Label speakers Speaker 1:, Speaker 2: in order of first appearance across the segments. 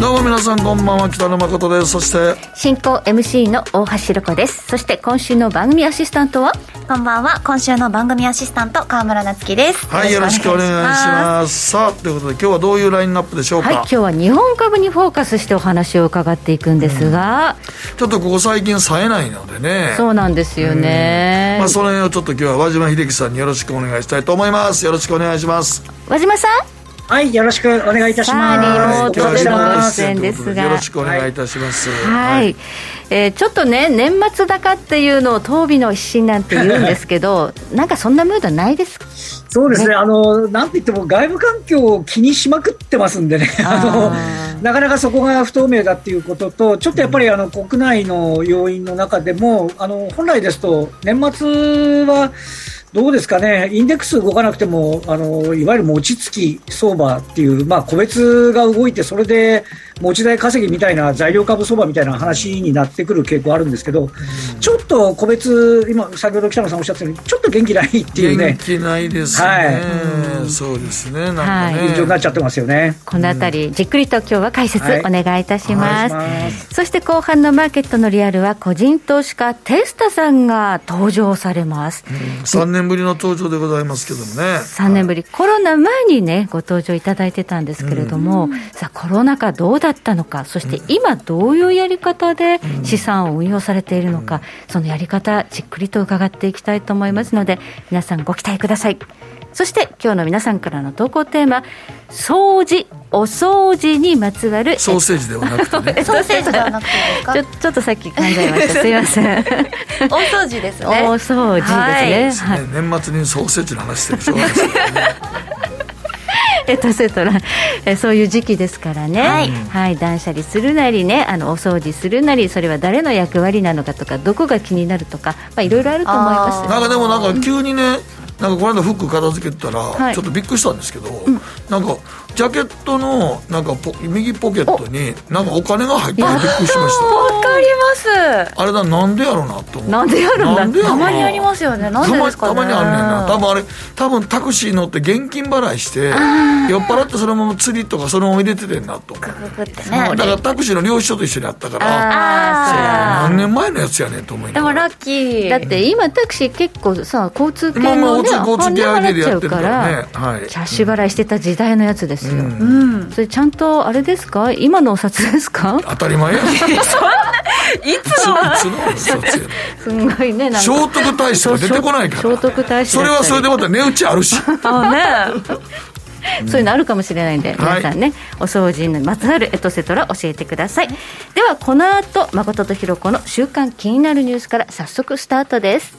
Speaker 1: どうも皆さんこんばんは北野誠です。そして
Speaker 2: 進行 MC の大橋ロコです。そして今週の番組アシスタントは？
Speaker 3: こんばんは。今週の番組アシスタント川村夏樹です。
Speaker 1: はいよろしくお願いします。さあということで今日はどういうラインナップでしょうか、
Speaker 2: はい今日は日本株にフォーカスしてお話を伺っていくんですが、
Speaker 1: ちょっとここ最近冴えないのでね。
Speaker 2: そうなんですよね、
Speaker 1: まあその辺をちょっと今日は和島秀樹さんによろしくお願いしたいと思います。よろしくお願いします。
Speaker 2: 和島さん
Speaker 4: はい、よろしくお願いいたし
Speaker 2: さ
Speaker 4: ます。
Speaker 2: あリモートでのご出演ですが。
Speaker 1: よろしくお願いいたします。
Speaker 2: はい、えーちょっとね年末高っていうのを当備の一心なんて言うんですけどなんかそんなムードないですか？
Speaker 4: そうですね、あの、なんて言っても外部環境を気にしまくってますんでね、あの、なかなかそこが不透明だっていうことと、ちょっとやっぱりあの国内の要因の中でも、あの、本来ですと、年末は、どうですかね、インデックス動かなくても、あのいわゆる餅つき相場っていう、まあ、個別が動いて、それで持ち代稼ぎみたいな材料株相場みたいな話になってくる傾向あるんですけど、ちょっと個別、今、先ほど北野さんおっしゃったように、ちょっと元気ないっていうね。
Speaker 1: 元、気ないですね、
Speaker 4: はい。
Speaker 1: そうですね。なんかね、
Speaker 2: はい。
Speaker 4: になっちゃってますよね。
Speaker 2: このあたり、じっくりと今日は解説
Speaker 4: はい。
Speaker 2: お願いいたします,、
Speaker 4: お願いします。
Speaker 2: そして後半のマーケットのリアルは個人投資家テスタさんが登場されます、
Speaker 1: 3年ぶりの登場でございますけどもね。
Speaker 2: 3年ぶり、コロナ前にね、ご登場いただいてたんですけれども、さあ、コロナ禍どうだったのか、そして今、どういうやり方で資産を運用されているのか、そのやり方、じっくりと伺っていきたいと思いますので、皆さんご期待ください。そして今日の皆さんからの投稿テーマ、掃除、お掃除にまつわる
Speaker 1: ソーセージではなくてね。
Speaker 3: ソーセージではなくて
Speaker 2: ちょ ちょっとさっき考えました、すいません。
Speaker 3: 大掃除ですね。
Speaker 2: 大掃除ですね。
Speaker 1: ですね年末にソーセージの話してるしょうですよね
Speaker 2: エトセトラ、えそういう時期ですからね、は
Speaker 3: はいい
Speaker 2: 断捨離するなりねあのお掃除するなりそれは誰の役割なのかとかどこが気になるとか、まあ、いろいろあると思います。
Speaker 1: なんかでもなんか急にねなんかこの間服片付けてたら、
Speaker 2: はい。
Speaker 1: ちょっとびっくりしたんですけど、なんかジャケットのなんかポ右ポケットになんかお金が入っててびっくりしました。
Speaker 3: わかります。
Speaker 1: あれだなんでやろうなと思って。
Speaker 2: なんでや
Speaker 1: ろうな。
Speaker 3: たまにありますよね。なんでですかね。
Speaker 1: たまたまにあるねんな。多分あれ多分タクシー乗って現金払いして酔っ払ってそのまま釣りとかそのまま入れててんなと思
Speaker 3: って
Speaker 1: だ
Speaker 3: ね
Speaker 1: からタクシーの領収書と一緒にあったから
Speaker 2: あ
Speaker 3: あ
Speaker 1: 何年前のやつやねんと思いながら。
Speaker 3: でもラッキー。
Speaker 2: だって今タクシー結構さ交通系
Speaker 1: まあまあ
Speaker 2: のね
Speaker 1: 交通系 ID でやってるからね
Speaker 2: 払っちゃう。
Speaker 1: はい
Speaker 2: キャッシュ払いしてた時代のやつですよ、
Speaker 3: うん
Speaker 2: それちゃんとあれですか今のお札ですか
Speaker 1: 当たり前やんいつ
Speaker 3: いつの
Speaker 1: いつの
Speaker 2: すんごいね
Speaker 1: 聖徳太子が出てこないから
Speaker 2: 聖徳太子
Speaker 1: それはそれでまた値打ちあるし
Speaker 3: あね
Speaker 2: そういう。のあるかもしれないんで、
Speaker 1: はい
Speaker 2: 皆さんね、お掃除にまつわるエトセトラ教えてください。では、この後、誠とひろ子の週刊気になるニュースから早速スタートです。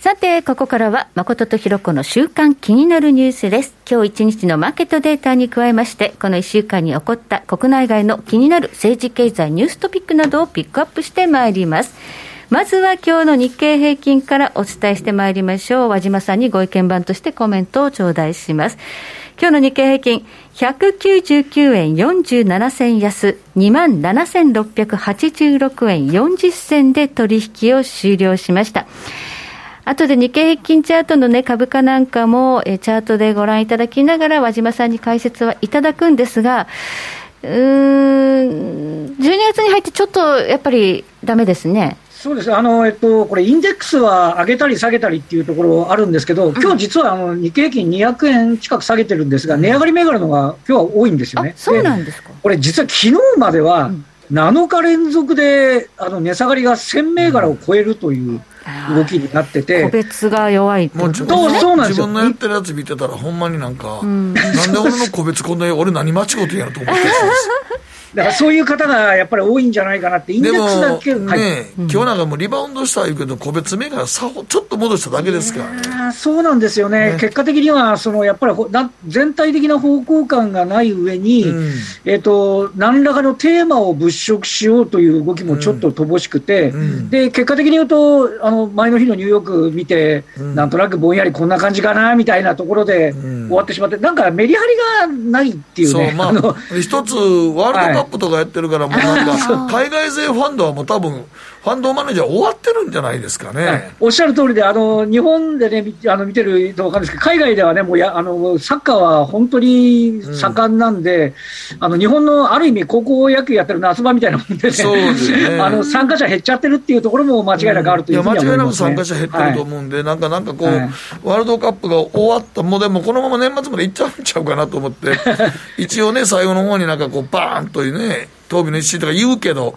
Speaker 2: さて、ここからは、誠とひろ子の週刊気になるニュースです。今日一日のマーケットデータに加えまして、この一週間に起こった国内外の気になる政治経済ニューストピックなどをピックアップしてまいります。まずは今日の日経平均からお伝えしてまいりましょう。和島さんにご意見番としてコメントを頂戴します。今日の日経平均、199円47銭安、27,686円40銭で取引を終了しました。後で日経平均チャートのね、株価なんかも、えチャートでご覧いただきながら、和島さんに解説はいただくんですが、うーん、12月に入ってちょっとやっぱりダメですね。
Speaker 4: そうですあの、えっと、これ、インデックスは上げたり下げたりっていうところあるんですけど、今日実はあの日経平均200円近く下げてるんですが、値上がり銘柄のが今日は多いんですよね。
Speaker 2: あそうなん
Speaker 4: で
Speaker 2: ですか。
Speaker 4: これ、実は昨日までは7日連続であの値下がりが1000銘柄を超えるという動きになってて、
Speaker 2: 個別が弱いって
Speaker 1: もう自
Speaker 2: ことですね。
Speaker 4: そうそうなんですよ。
Speaker 1: 自分のやってるやつ見てたらほんまになんか、
Speaker 2: ん。
Speaker 1: なんで俺の個別こんな俺何間違ってんやろと思ってたんです
Speaker 4: だからそういう方がやっぱり多いんじゃないかなって、インデックスだけ、
Speaker 1: ね、はい、今日なん。かもうリバウンドしたいうけど、個別銘柄、さちょっと戻しただけですから、
Speaker 4: ね、そうなんですよね、ね。結果的にはそのやっぱり全体的な方向感がない上に、うん、えーと、何らかのテーマを物色しようという動きもちょっと乏しくて、うん、で結果的に言うと、あの前の日のニューヨーク見て、うん、なんとなくぼんやりこんな感じかなみたいなところで終わってしまって、なんかメリハリがないっていうね。
Speaker 1: そうまあ、一つワールドカップとかやってるから、もうなんか、海外勢ファンドはもう多分、ファンドマネージャー終わってるんじゃないですかね。はい、
Speaker 4: おっしゃる通りで、あの、日本でね、あの見てると分かるんですけど、海外ではね、もうや、あの、サッカーは本当に盛んなんで、うん、あの、日本のある意味高校野球やってる夏場みたいなもんでね、そうですね。あの、参加者減っちゃってるっていうところも間違いなくあるというふうに
Speaker 1: は思います、ね、いや、間違いなく参加者減ってると思うんで、はい、なんか、なんかこう、はい、ワールドカップが終わった、もうでもこのまま年末まで行っちゃうんちゃうかなと思って、一応ね、最後の方になんかこう、バーンとね、東美の一心とか言うけど、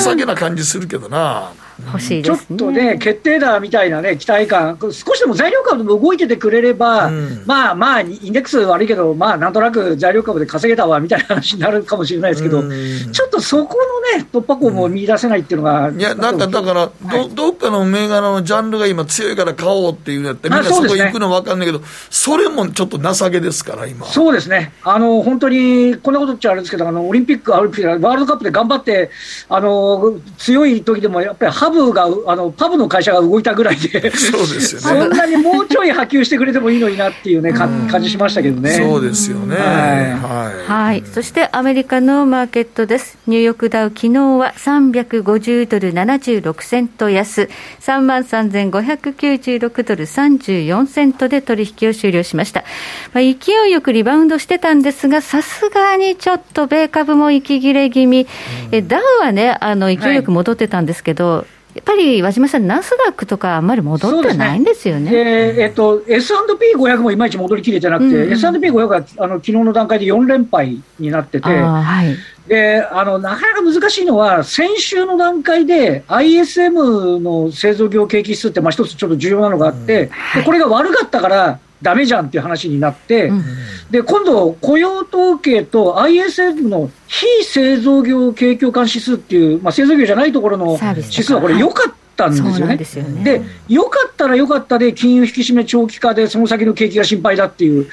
Speaker 1: 情けな感じするけどな。
Speaker 2: 欲しい
Speaker 4: ちょっとね、決定打みたいなね、期待感、少しでも材料株でも動いててくれれば、うん、まあまあ、インデックス悪いけど、まあなんとなく材料株で稼げたわみたいな話になるかもしれないですけど、うん、ちょっとそこのね、突破口も見出せないっていうのが、
Speaker 1: うん、いや、なんかだから、はい、どどっかの銘柄のジャンルが今強いから買おうっていうやって、みんなそこ行くの分かんないけど、そ、ね,、れもちょっと情けですから、今。
Speaker 4: そうですね、あの本当に、こんなこと言っちゃあれですけど、あのオリンピック、ワールドカップで頑張って、あの強い時でも、やっぱりハブが、あのパブの会社が動いたぐらいで、
Speaker 1: そうですよ
Speaker 4: ね、そんなにもうちょい波及してくれてもいいのになっていうね、感じしましたけどね。
Speaker 1: そうですよね、はい。
Speaker 2: はい。はい、そしてアメリカのマーケットです、ニューヨークダウ、昨日は350ドル76セント安、3万3596ドル34セントで取引を終了しました。まあ、勢いよくリバウンドしてたんですが、さすがにちょっと米株も息切れ気味、えダウはね、あの勢いよく戻ってたんですけど、はいやっぱり和島さん、ナスダックとかあんまり戻ってないんですよね。
Speaker 4: ね。えっと、S&P500 もいまいち戻りきれてなくて、うん、S&P500 はあの昨日の段階で4連敗になってて、はい、であのなかなか難しいのは、先週の段階で ISM の製造業景気指数って、まあ、一つちょっと重要なのがあって、うん。はい、これが悪かったから、だめじゃんっていう話になって、うん、で今度、雇用統計と ISM の非製造業景況感指数っていう、まあ、製造業じゃないところの指数はこれ、良かったんですよね。で、良、ね、かったら良かったで、金融引き締め長期化で、その先の景気が心配だっていう、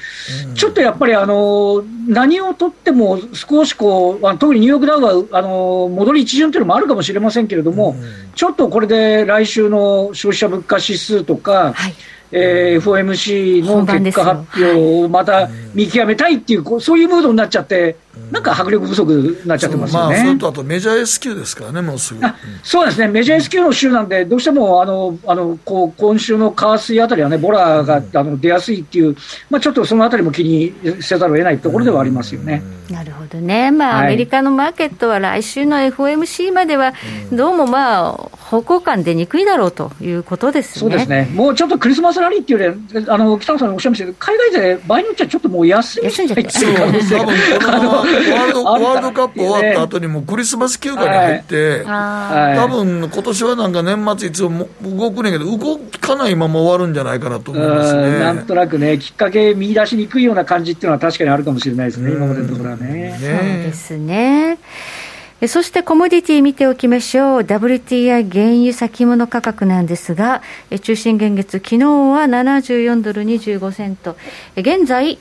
Speaker 4: うん、ちょっとやっぱりあの何をとっても、少しこう、特にニューヨークダウはあの戻り一巡というのもあるかもしれませんけれども、うん、ちょっとこれで来週の消費者物価指数とか、はいえー、FOMC の結果発表をまた見極めたいっていう、そういうムードになっちゃって、なんか迫力不足になっちゃってますよね。
Speaker 1: まあ、それとあとメジャー S q ですからね、もうすぐ。
Speaker 4: そうですね、メジャー S q の週なんで、どうしてもあのあのこう今週の為水あたりはね、ボラが、あの出やすいっていう、まあ、ちょっとそのあたりも気にせざるを得ないところではありますよね。
Speaker 2: なるほどね、まあ、アメリカのマーケットは来週の FOMC までは、どうもまあ、方向感出にくいだろうということですね。
Speaker 4: そうですね。もうちょっとクリスマスラリーっていうよりあの北野さんおっしゃいましたけど、海外勢、場合によってはちょっともう休み
Speaker 2: じゃって、
Speaker 1: そう、多分このワールドワールドカップ終わった後にもクリスマス休暇に入って、はい、多分今年はなんか年末いつも動くねんけど、動かないまま終わるんじゃないかなと思いますね。
Speaker 4: なんとなくね、きっかけ見出しにくいような感じっていうのは確かにあるかもしれないですね、今までのところはね。ね
Speaker 2: そうですね。そしてコモディティ見ておきましょう。WTI 原油先物価格なんですが、中心現月、昨日は74ドル25セント。現在、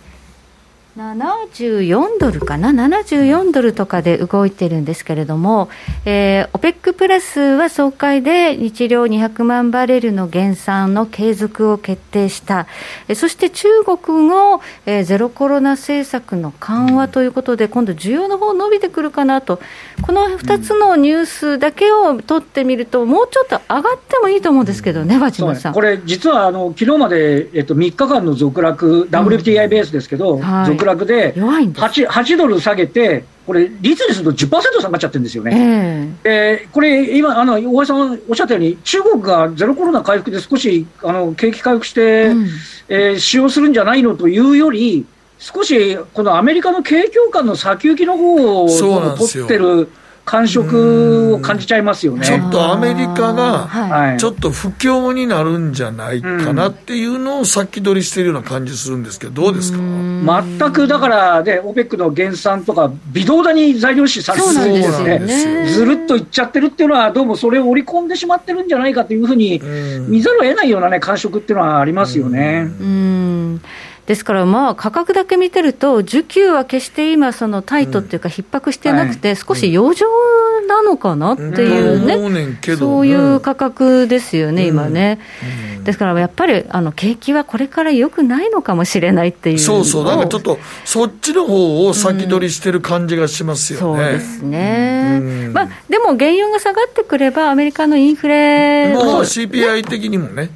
Speaker 2: 74ドルかな、74ドルとかで動いてるんですけれども、えー、OPEC プラスは総会で日量200万バレルの減産の継続を決定した、えそして中国の、えー、ゼロコロナ政策の緩和ということで、今度、需要の方伸びてくるかなと、この2つのニュースだけを取ってみると、もうちょっと上がってもいいと思うんですけどね、和島さん。
Speaker 4: これ、実はあの昨日まで、えっと、3日間の続落、WTI ベースですけど、うん。はい、続落で 8, 8ドル下げて、これ、率にすると10%下がっちゃってるんですよね。えー、これ、今、あの大橋さんおっしゃったように、中国がゼロコロナ回復で少しあの景気回復して、うん、えー、使用するんじゃないのというより、少しこのアメリカの景況感の先行きの方を取ってる。感触を感じちゃいますよね。
Speaker 1: ちょっとアメリカが、ちょっと不況になるんじゃないかなっていうのを先取りしてるような感じするんですけど、どうですか？
Speaker 4: 全くだからね、オペックの減産とか、微動だに材料費させてですね、ずるっといっちゃってるっていうのは、どうもそれを織り込んでしまってるんじゃないかというふうに見ざるを得ないようなね、感触っていうのはありますよね。
Speaker 2: うんですから、まあ、価格だけ見てると、需給は決して今、そのタイトっていうか、逼迫してなくて、少し余剰なのかなっていうね、そういう価格ですよね、今ね。ですから、やっぱりあの景気はこれから良くないのかもしれないっていう
Speaker 1: そうそう、なんかちょっと、そっちの方を先取りしてる感じがしますよ
Speaker 2: ね。そうですね。まあ、でも、原油が下がってくれば、アメリカのインフレ
Speaker 1: もう CPI 的にもね。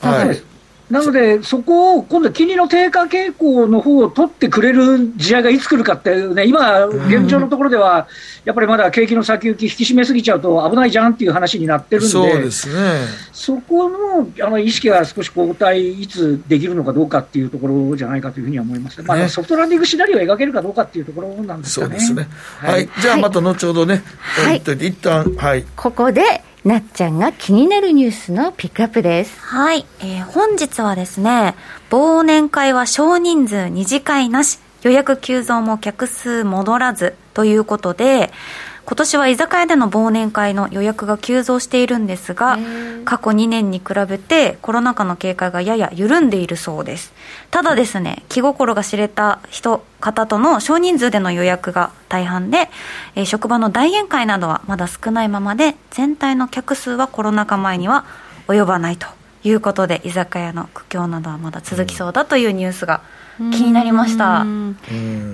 Speaker 4: はい、なので、そこを今度、金利の低下傾向の方を取ってくれる時代がいつ来るかっていうね、今、現状のところでは、やっぱりまだ景気の先行き、引き締めすぎちゃうと危ないじゃんっていう話になってるんで、
Speaker 1: そうですね、
Speaker 4: そこのあの意識が少し後退、いつできるのかどうかっていうところじゃないかというふうには思います、まあ、ソフトランディングシナリオを描けるかどうかっていうところなんですかね。
Speaker 1: そうですね。はい、じゃあまた後ほどね、はい、一旦はい、
Speaker 2: ここでなっちゃんが気になるニュースのピックアップです。
Speaker 3: はい。えー、本日はですね、忘年会は少人数二次会なし、予約急増も客数戻らずということで、今年は居酒屋での忘年会の予約が急増しているんですが過去2年に比べてコロナ禍の警戒がやや緩んでいるそうです。ただですね気心が知れた人方との少人数での予約が大半で、えー、職場の大宴会などはまだ少ないままで全体の客数はコロナ禍前には及ばないということで居酒屋の苦境などはまだ続きそうだというニュースが気になりました。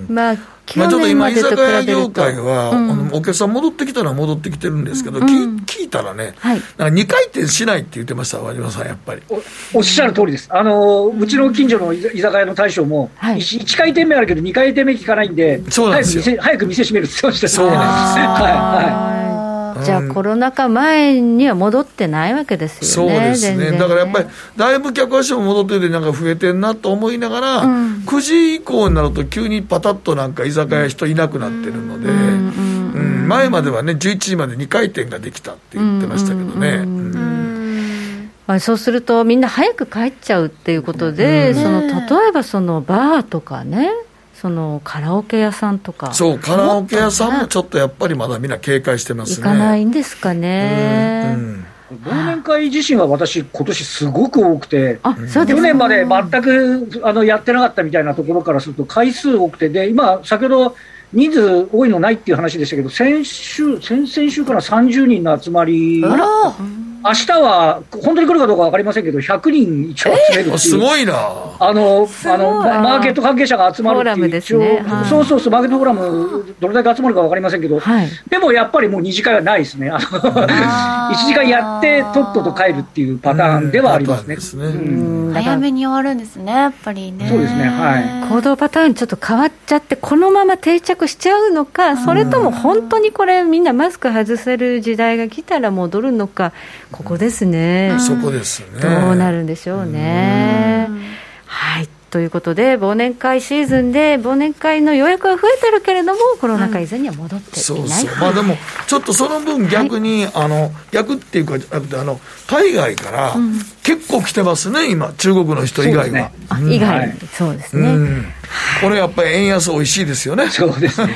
Speaker 2: まあ
Speaker 1: まあ、ちょっと今、居酒屋業界は、うん、お客さん戻ってきたら戻ってきてるんですけど、うん、聞いたらね、はい、なんか2回転しないって言ってました、和島さん、やっぱり。
Speaker 4: お。おっしゃる通りです、あのうちの近所の居酒屋の大将も、はい、1, 回転目あるけど、2回転目聞かないんで、
Speaker 1: そうなんですよ。
Speaker 4: 早く店閉めるって言ってました、
Speaker 1: そうなんです、はい
Speaker 2: はいじゃあ、コロナ禍前には戻ってないわけですよね、
Speaker 1: そうですね、ねだからやっぱり、だいぶ客足も戻ってて、なんか増えてんなと思いながら、うん、9時以降になると、急にパタッとなんか居酒屋人いなくなってるので、前まではね、11時まで2回転ができたって言ってましたけどね。
Speaker 2: まあ、そうすると、みんな早く帰っちゃうっていうことで、その例えばそのバーとかね、そのカラオケ屋さんとか。
Speaker 1: そうカラオケ屋さんもちょっとやっぱりまだみんな警戒してますね
Speaker 2: 行かないんですかね、うんうん。
Speaker 4: 忘年会自身は私、今年すごく多くて、
Speaker 2: 去
Speaker 4: 年まで全くあのやってなかったみたいなところからすると、回数多くて、で今、先ほど人数多いのないっていう話でしたけど、先週、先々週から30人の集まり。明日は、本当に来るかどうか分かりませんけど、100人一応集める
Speaker 1: すごいな。
Speaker 4: あの、あの、マーケット関係者が集まるっていう、一応、ねはい、そうそうそう、マーケットフォーラム、どれだけ集まるか分かりませんけど、はい、でもやっぱりもう2次会はないですね。あの1次会やって、とっとと帰るっていうパターンではありますね。すね。
Speaker 3: 早めに終わるんですね、やっぱりね。
Speaker 4: そうですね、は
Speaker 2: い。行動パターンちょっと変わっちゃって、このまま定着しちゃうのか、それとも本当にこれ、みんなマスク外せる時代が来たら戻るのか、ここですね、
Speaker 1: そこですね。
Speaker 2: どうなるんでしょうね。はい。ということで、忘年会シーズンで、忘年会の予約は増えてるけれども、コロナ禍以前には戻っていない、そうそう。
Speaker 1: まあ、でも、ちょっとその分、逆に、はい、あの逆っていうか、あの海外から結構来てますね、今、中国の人以外は。ね。
Speaker 2: うん、以外、そうですね、うん、
Speaker 1: これやっぱり円安、美味しいですよね。
Speaker 4: そうですね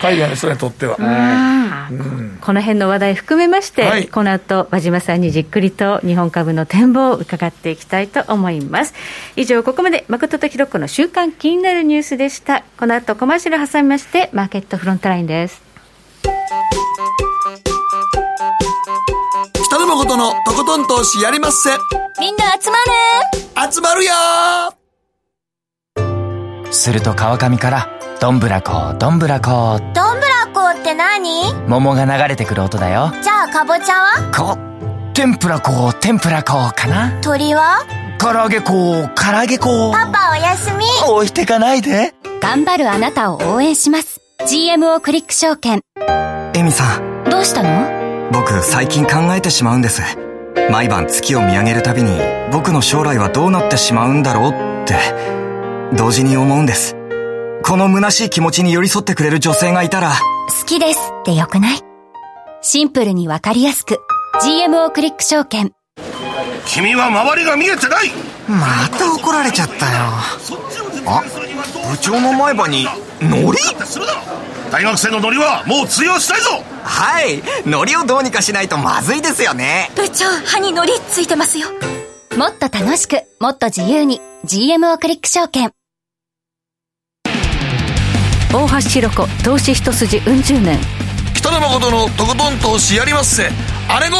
Speaker 1: 海外の人にとっては。
Speaker 2: うん、この辺の話題含めまして、はい、この後和島さんにじっくりと日本株の展望を伺っていきたいと思います。以上、ここまで誠とひろ子の週間気になるニュースでした。この後コマーシャル挟みまして、マーケットフロントラインです。
Speaker 1: 北野誠のとことん投資やりまっせ。
Speaker 3: みんな集ま
Speaker 1: る集まるよ
Speaker 5: すると川上からどんぶらこどんぶらこ。
Speaker 3: どんぶらこって何？
Speaker 5: 桃が流れてくる音だよ。
Speaker 3: じゃあかぼちゃは？
Speaker 5: こ天ぷらこ天ぷらこかな？
Speaker 3: 鳥は？
Speaker 5: 唐揚げこ唐揚げこ。
Speaker 3: パパおやすみ。
Speaker 5: 置いてかないで。
Speaker 3: 頑張るあなたを応援します。GMO クリック証券。
Speaker 5: エミさん。
Speaker 3: どうしたの？
Speaker 5: 僕最近考えてしまうんです。毎晩月を見上げるたびに僕の将来はどうなってしまうんだろうって同時に思うんですこの虚しい気持ちに寄り添ってくれる女性がいたら、
Speaker 3: 好きですってよくない？
Speaker 6: シンプルにわかりやすく。GMO クリック証券。
Speaker 7: 君は周りが見えてない！
Speaker 5: また怒られちゃったよ。あ部長の前歯にノリ
Speaker 7: 大学生のノリはもう通用したいぞ！
Speaker 5: はいノリをどうにかしないとまずいですよね。
Speaker 6: 部長歯にノリついてますよ。もっと楽しくもっと自由に。GMO クリック証券
Speaker 2: 大橋ひろ子投資一筋うん十年
Speaker 1: 北野誠のとことん投資やりまっせあれご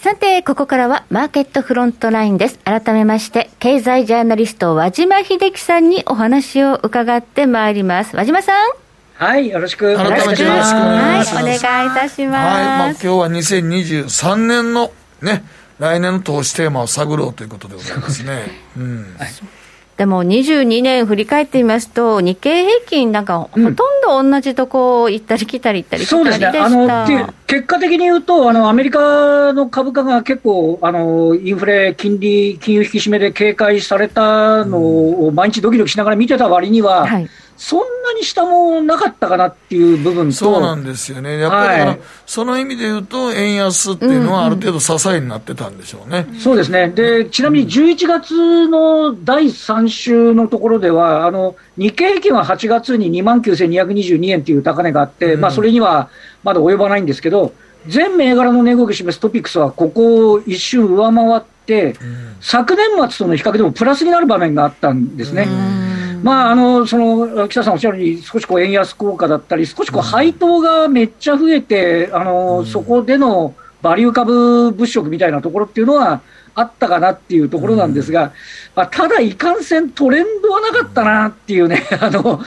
Speaker 2: さて、ここからはマーケットフロントラインです。改めまして、経済ジャーナリスト、和島秀樹さんにお話を伺ってまいります。和島さん。
Speaker 4: はい、よろしくお願いします。
Speaker 2: はい、お願いいたします。はい、まあ
Speaker 1: 今日は2023年のね、来年の投資テーマを探ろうということでございますね。うん。はい
Speaker 2: でも22年振り返ってみますと、日経平均なんか、ほとんど同じとこ行ったり来たり行ったり来たりでした、そうですね、あの
Speaker 4: 結果的に言うと、あのアメリカの株価が結構あの、インフレ、金利、金融引き締めで警戒されたのを毎日ドキドキしながら見てた割には、はいそんなに下もなかったかなっていう部分と
Speaker 1: そうなんですよね、やっぱり、はい、その意味で言うと、円安っていうのはある程度支えになってたんでしょうね、
Speaker 4: うんうん、そうですね。で、ちなみに11月の第3週のところでは、あの日経平均は8月に2万9222円という高値があって、うん、まあ、それにはまだ及ばないんですけど、全銘柄の値動きを示すトピックスは、ここを一瞬上回って、昨年末との比較でもプラスになる場面があったんですね。まあ、あのその北さんおっしゃるように、少しこう円安効果だったり、少しこう配当がめっちゃ増えて、あのそこでのバリュー株物色みたいなところっていうのはあったかなっていうところなんですが、まあ、ただ、いかんせんトレンドはなかったなっていうね、あの、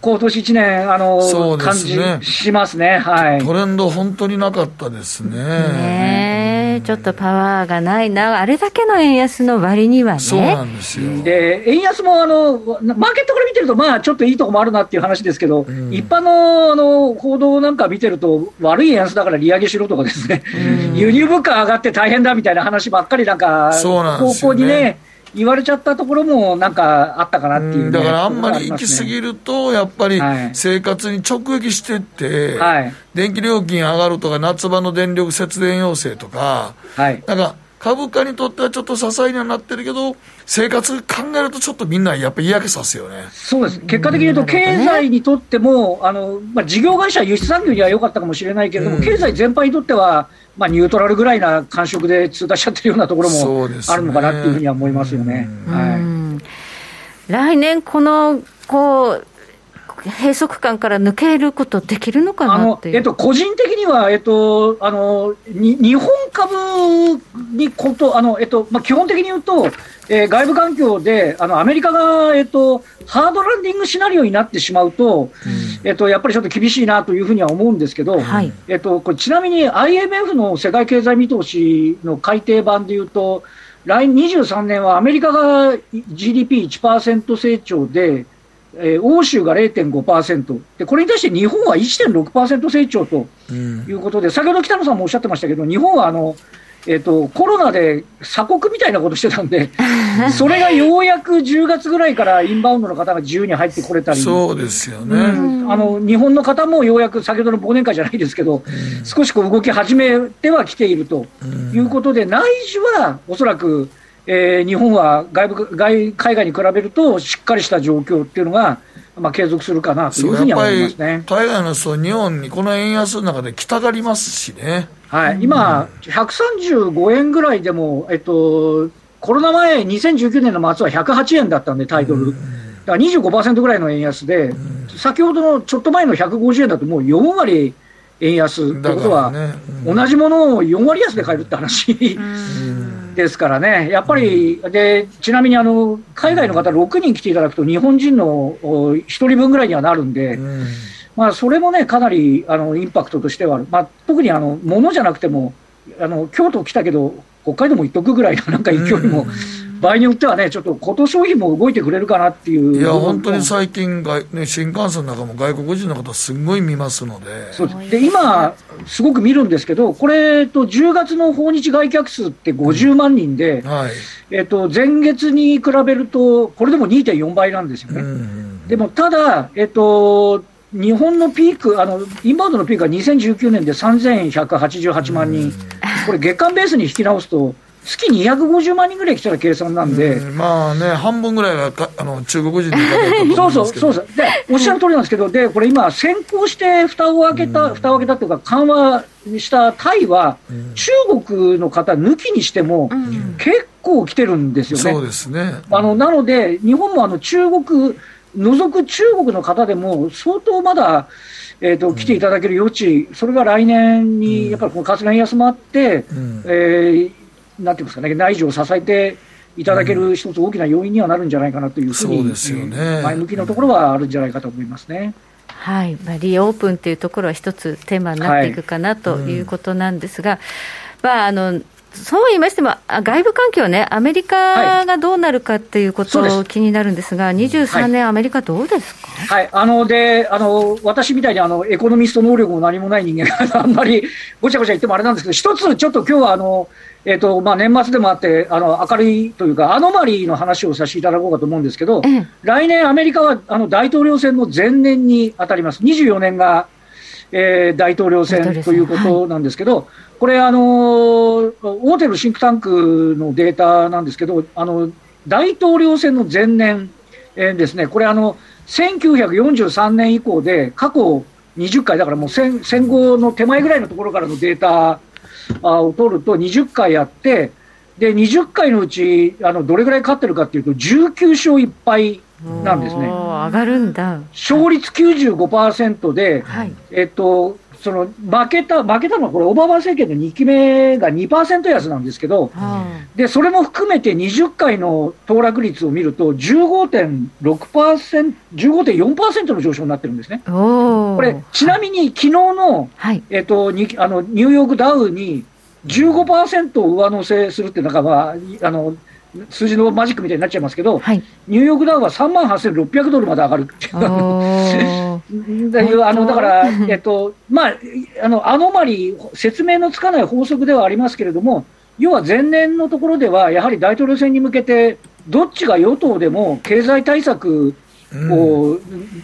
Speaker 4: 今年1年、あの、ね、感じしますね、はい。
Speaker 1: トレンド、本当になかったですね。ね
Speaker 2: ちょっとパワーがないな、あれだけの円安の割にはね。
Speaker 1: そうなんですよ。
Speaker 4: で、円安もあの、マーケットから見てると、まあ、ちょっといいとこもあるなっていう話ですけど、うん、一般のあの報道なんか見てると、悪い円安だから利上げしろとかですね、うん、輸入物価上がって大変だみたいな話ばっかりなんか、方向にね、言われちゃったところもなんかあったかなっていう、ね、
Speaker 1: だからあんまり行き過ぎると、やっぱり生活に直撃してって、はい、電気料金上がるとか、夏場の電力節電要請とか、はい、なんか株価にとってはちょっと支えにはなってるけど、生活考えると、ちょっとみんなやっぱり嫌気さすよね。
Speaker 4: そうです、結果的に言うと、経済にとっても、あのまあ、事業会社、輸出産業には良かったかもしれないけれども、うん、経済全般にとっては、まあ、ニュートラルぐらいな感触で通過しちゃってるようなところもあるのかなっていうふうには思いますよね。はい、
Speaker 2: 来年このこう閉塞感から抜けることできるのかなえ
Speaker 4: っと、個人的には、えっと、あのに日本株にことあの、えっとまあ、基本的に言うと、えー、外部環境であのアメリカが、えっと、ハードランディングシナリオになってしまうと、うん、えっと、やっぱりちょっと厳しいなというふうには思うんですけど、はい、えっと、これちなみに IMF の世界経済見通しの改定版でいうと、来23年はアメリカが GDP1% 成長で、えー、欧州が0.5%で、これに対して日本は1.6%成長ということで、うん、先ほど北野さんもおっしゃってましたけど、日本はあの、えーと、コロナで鎖国みたいなことしてたんで、それがようやく10月ぐらいからインバウンドの方が自由に入ってこれたり、
Speaker 1: そうですよね、
Speaker 4: うん、あの日本の方もようやく、先ほどの忘年会じゃないですけど、うん、少しこう動き始めてはきているということで、内需はおそらく、えー、日本は外部外海外に比べるとしっかりした状況っていうのが、まあ、継続するかなというふうには思いますね。
Speaker 1: 海外の人、日本にこの円安の中で来たがりますしね。
Speaker 4: はい、今、135円ぐらいでも、えっと、コロナ前、2019年の末は108円だったんで、タイトル。だから25%ぐらいの円安で、先ほどのちょっと前の150円だと、もう4割円安ってことは、ね。うん、同じものを4割安で買えるって話ですからね、やっぱり、でちなみにあの海外の方6人来ていただくと、日本人の1人分ぐらいにはなるんで、うん、まあ、それもね、かなりあのインパクトとしてはある、まあ、特にあの物じゃなくてもあの、京都来たけど、北海道も行っとくぐらいのなんか勢いも。うん場合によってはね、ちょっとこと消費も動いてくれるかなっていう
Speaker 1: いや、本当に最近が、ね、新幹線の中も外国人の方、すごい見ますので。
Speaker 4: そうで今、すごく見るんですけど、これと10月の訪日外客数って50万人で、うん。はい、えっと、前月に比べると、これでも2.4倍なんですよね。うんうん、でもただ、えっと、日本のピーク、あのインバウンドのピークは2019年で3188万人、これ、月間ベースに引き直すと、月250万人ぐらい来たら計算なんで、
Speaker 1: まあね、半分ぐらいはかあの中国人の
Speaker 4: 方そうそうそうそう。で、おっしゃる通りなんですけど、でこれ今、先行して蓋を開けた、蓋を開けたというか、緩和したタイは、中国の方抜きにしても、結構来てるんですよね。
Speaker 1: そうですね。
Speaker 4: あのなので、日本もあの中国、除く中国の方でも、相当まだ、えーと、来ていただける余地、それが来年にやっぱりこの為替が円安もあって、うん、えーなんていうんですかね、内需を支えていただける一つ大きな要因にはなるんじゃないかなというふうに、うんね、前向きなところはあるんじゃないかと思いますね。
Speaker 2: はい。まあ、リオープンというところは一つテーマになっていくかなということなんですが、はい。うん、まあ、あのそう言いましても、外部環境ね、アメリカがどうなるかっていうこと、はい、気になるんですが、23年、アメリカ、どうですか、
Speaker 4: はい、あのであの私みたいにあのエコノミスト能力も何もない人間があんまりごちゃごちゃ言ってもあれなんですけど、一つちょっと今日はあのえーとまあ、年末でもあってあの明るいというか、アノマリーの話をさせていただこうかと思うんですけど、うん、来年、アメリカはあの大統領選の前年に当たります、24年が、えー、大統領選ということなんですけど、はい、これ、あの大手のシンクタンクのデータなんですけど、あの大統領選の前年、えー、ですね、これあの、1943年以降で過去20回、だからもう戦戦後の手前ぐらいのところからのデータを取ると20回やって、で20回のうちあのどれぐらい勝ってるかっていうと、19勝1敗なんですね。
Speaker 2: 上がるんだ
Speaker 4: 勝率95%で、はい、えっと、その負けた、負けたのはこれ、オバマ政権の2期目が2%安なんですけど、でそれも含めて20回の騰落率を見ると15.6%、15.4%の上昇になってるんですね。これ、ちなみに昨日の、はい、えっと、にあのニューヨークダウに15%上乗せするって、なんかまあ、あの数字のマジックみたいになっちゃいますけど、はい、ニューヨークダウは3万8600ドルまで上がるっていう。だ いうあのだから、えっと まあ、あのアノマリー、説明のつかない法則ではありますけれども、要は前年のところでは、やはり大統領選に向けて、どっちが与党でも経済対策を、うん、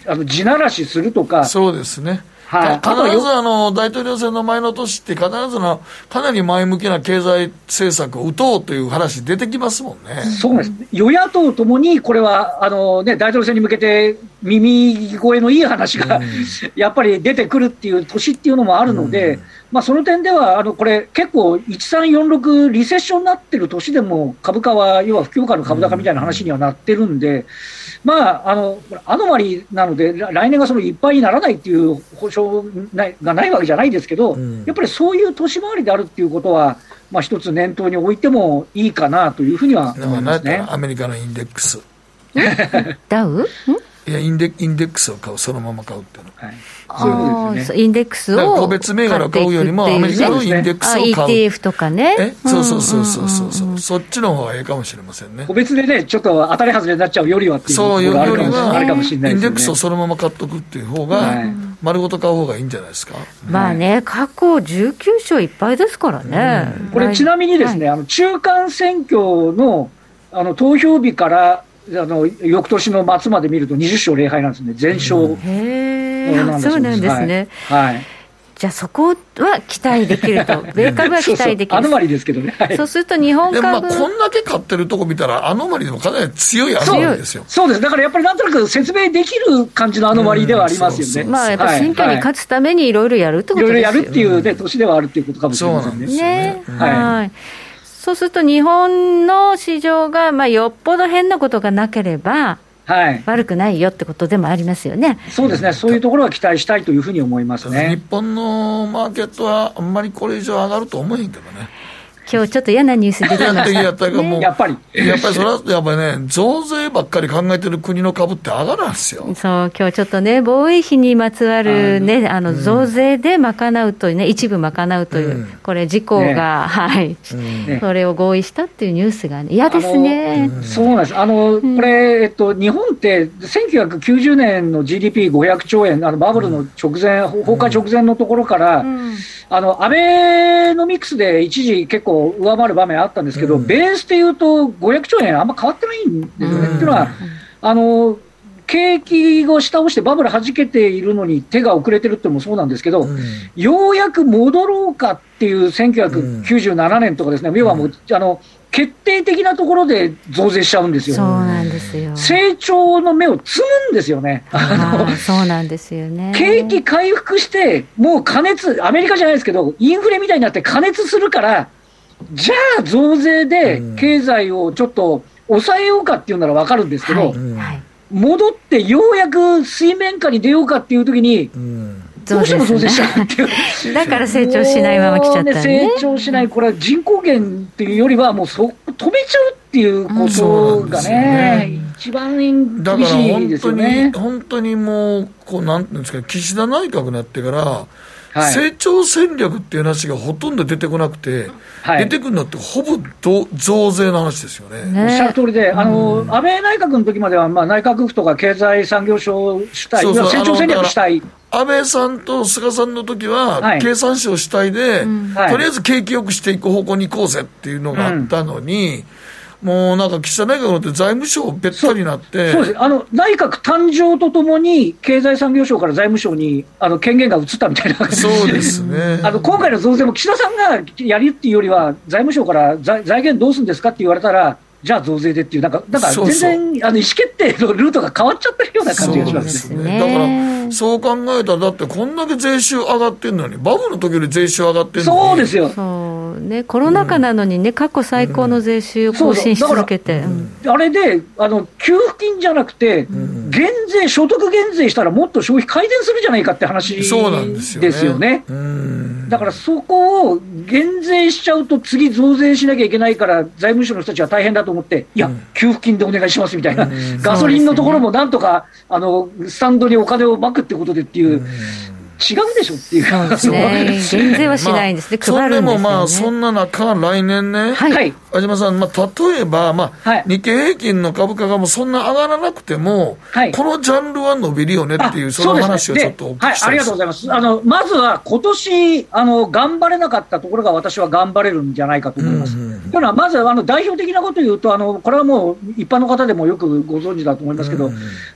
Speaker 4: あの地ならしするとか、
Speaker 1: そうですね。はい、必ずあの大統領選の前の年って必ずのかなり前向きな経済政策を打とうという話出てきますもんね。
Speaker 4: そうです。与野党ともにこれはあのね大統領選に向けて耳声のいい話が、うん、やっぱり出てくるっていう年っていうのもあるので、うん、まあその点ではあのこれ結構1346リセッションになってる年でも株価は要は不況下の株高みたいな話にはなってるんで。うんまあ、あの、アノマリなので、来年がそのいっぱいにならないっていう保証がないわけじゃないですけど、うん、やっぱりそういう年回りであるっていうことは、まあ、一つ念頭に置いてもいいかなというふうには思いますね。
Speaker 1: アメリカのインデックス。
Speaker 2: ダウ？
Speaker 1: いやインデインデックスを買う、そのまま買うっていうの。はい
Speaker 2: そういうことですね。インデックスを
Speaker 1: 個別銘柄を買うよりも、アメリカのインデックスを買う。
Speaker 2: ETF とかね。
Speaker 1: え？そうそうそうそうそうそう、そっちの方がええかもしれませんね。
Speaker 4: 個別でね、ちょっと当たり外れになっちゃうよりはっていうそういうよりは、あるかもしれない
Speaker 1: インデックスをそのまま買っとくっていう方が、丸ごと買う方がいいんじゃないですか？
Speaker 2: まあね、過去19勝いっぱいですからね。
Speaker 4: これちなみにですね、あの中間選挙のあの投票日からあの翌年の末まで見ると20勝0敗なんですね、全勝
Speaker 2: なんそうなんですね。はい、はい。じゃあそこは期待できると、米株は期待できる。
Speaker 4: アノマリですけどね。
Speaker 2: はい、そうすると日本株、まあ、
Speaker 1: こんだけ買ってるとこ見たら、アノマリでもかなり強いアノマリですよ。
Speaker 4: そうです、だからやっぱりなんとなく説明できる感じのアノマリではありますよね。
Speaker 2: まあ、やっぱ選挙に勝つためにいろいろやるってことですよ。ね。いろいろ
Speaker 4: やるっていうね、年ではあるっていうことかもしれませんね。ね。
Speaker 2: ねはい。そうすると日本の市場が、まあ、よっぽど変なことがなければ、はい、悪くないよってことでもありますよね。
Speaker 4: そうですね、そういうところは期待したいというふうに思いますね。
Speaker 1: 日本のマーケットはあんまりこれ以上上がると思えへんけどね。
Speaker 2: 今日ちょっと嫌なニュース出てました、
Speaker 1: やったもう、やっぱり。やっぱりそれは、やっぱりね、増税ばっかり考えてる国の株って上がらんすよ。
Speaker 2: そう、今日ちょっとね、防衛費にまつわるね、あの、増税で賄うというね、一部賄うという、うん、これ、事項が、ね、はい、うん、それを合意したっていうニュースが、ね、嫌ですね。
Speaker 4: そうなんです。あの、これ、えっと、日本って、1990年の GDP500 兆円、あの、バブルの直前、崩壊直前のところから、あの、アベノミクスで一時結構上回る場面あったんですけど、うん、ベースでいうと500兆円あんま変わってないんですよね。っていうのは、あの、景気を下押してバブル弾けているのに手が遅れてるってのもそうなんですけど、ようやく戻ろうかっていう1997年とかですね、要はもう、あの、決定的なところで増税しちゃうんですよ。
Speaker 2: そうなんですよ。
Speaker 4: 成長の目を摘むんですよね。
Speaker 2: あのそうなんですよね。
Speaker 4: 景気回復して、もう加熱、アメリカじゃないですけど、インフレみたいになって加熱するから、じゃあ増税で経済をちょっと抑えようかっていうなら分かるんですけど、
Speaker 2: はいはい
Speaker 4: 戻ってようやく水面下に出ようかっていう時に、どうしても増税しちゃうっていう。
Speaker 2: だから成長しないまま来ちゃった
Speaker 4: ね
Speaker 2: ね。
Speaker 4: 成長しない、これは人口減っていうよりは、もうそ止めちゃうっていうことがね、一番
Speaker 1: だから
Speaker 4: 厳しい
Speaker 1: 本当に、
Speaker 4: ですよね。
Speaker 1: 本当にもう、こうなんていうんですか、岸田内閣になってから、
Speaker 4: はい。
Speaker 1: 成長戦略っていう話がほとんど出てこなくて、
Speaker 4: はい。
Speaker 1: 出てくるのってほぼど増税の話ですよね。
Speaker 4: おっしゃる
Speaker 2: ね
Speaker 4: 通りで、あの安倍内閣の時までは、まあ、内閣府とか経済産業省主体、
Speaker 1: そうそう。
Speaker 4: 成長戦略主体、
Speaker 1: 安倍さんと菅さんの時は、
Speaker 4: はい。
Speaker 1: 経産省主体で、
Speaker 4: はい。
Speaker 1: とりあえず景気よくしていく方向に行こうぜっていうのがあったのに、もうなんか岸田内閣のって財務省べったりになって、
Speaker 4: そうですあの内閣誕生とともに、経済産業省から財務省にあの権限が移ったみたいな感じ
Speaker 1: そうですね。
Speaker 4: あの今回の増税も岸田さんがやるっていうよりは、財務省から財財源どうするんですかって言われたら、じゃあ増税でっていう、なんか、だから
Speaker 1: そうそう
Speaker 4: 全然あの意思決定のルートが変わっちゃってるような感じがしま
Speaker 1: すす
Speaker 4: ね。
Speaker 1: ね。だから、そう考えたら、だってこんだけ税収上がってんのに、バブルの時より税収上がってんのに。
Speaker 4: そうですよ。
Speaker 2: そうね、コロナ禍なのにね、過去最高の税収を更新し続けて。うん
Speaker 4: あれであの給付金じゃなくて、減税、所得減税したらもっと消費改善するじゃないかって話
Speaker 1: そうなんですよね。
Speaker 4: ですよね。
Speaker 1: うん。
Speaker 4: だからそこを減税しちゃうと、次、増税しなきゃいけないから、財務省の人たちは大変だと思って、いや、給付金でお願いしますみたいな、ガソリンのところもなんとか、あのスタンドにお金をまくってことでっていう、違うでしょっていう。
Speaker 2: そうですね。減税はしないんですね。
Speaker 1: まあ
Speaker 2: 配るんですよね。
Speaker 1: そんでもまあ、そんな中、来年ね、
Speaker 2: はい
Speaker 4: はい
Speaker 1: 安島さん、まあ、例えば、まあ
Speaker 4: はい
Speaker 1: 日経平均の株価がもうそんな上がらなくても、
Speaker 4: はい
Speaker 1: このジャンルは伸びるよねっていう、
Speaker 4: あ
Speaker 1: その話をちょっとお聞
Speaker 4: はい、ありが
Speaker 1: きしたいです。
Speaker 4: とうございます。あの、まずは今年、あの、頑張れなかったところが私は頑張れるんじゃないかと思います。
Speaker 1: うんうん
Speaker 4: というのは、まず、あの、代表的なことを言うと、あの、これはもう一般の方でもよくご存知だと思いますけど、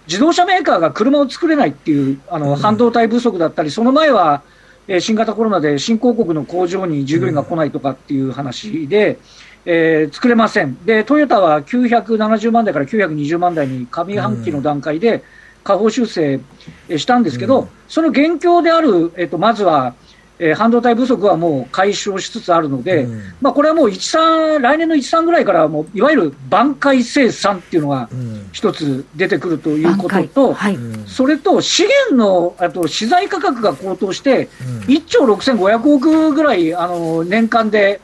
Speaker 4: 自動車メーカーが車を作れないっていう、あの、半導体不足だったり、その前は、えー新型コロナで新興国の工場に従業員が来ないとかっていう話で、えー作れません。で、トヨタは970万台から920万台に上半期の段階で下方修正えーしたんですけど、その現況である、えっと、まずは、えー半導体不足はもう解消しつつあるので、まあ、これはもう1、3、来年の1、3ぐらいからはもう、いわゆる挽回生産っていうのが一つ出てくるということと、
Speaker 2: はい。
Speaker 4: それと資源のあと資材価格が高騰して、1兆6500億ぐらいあの年間で、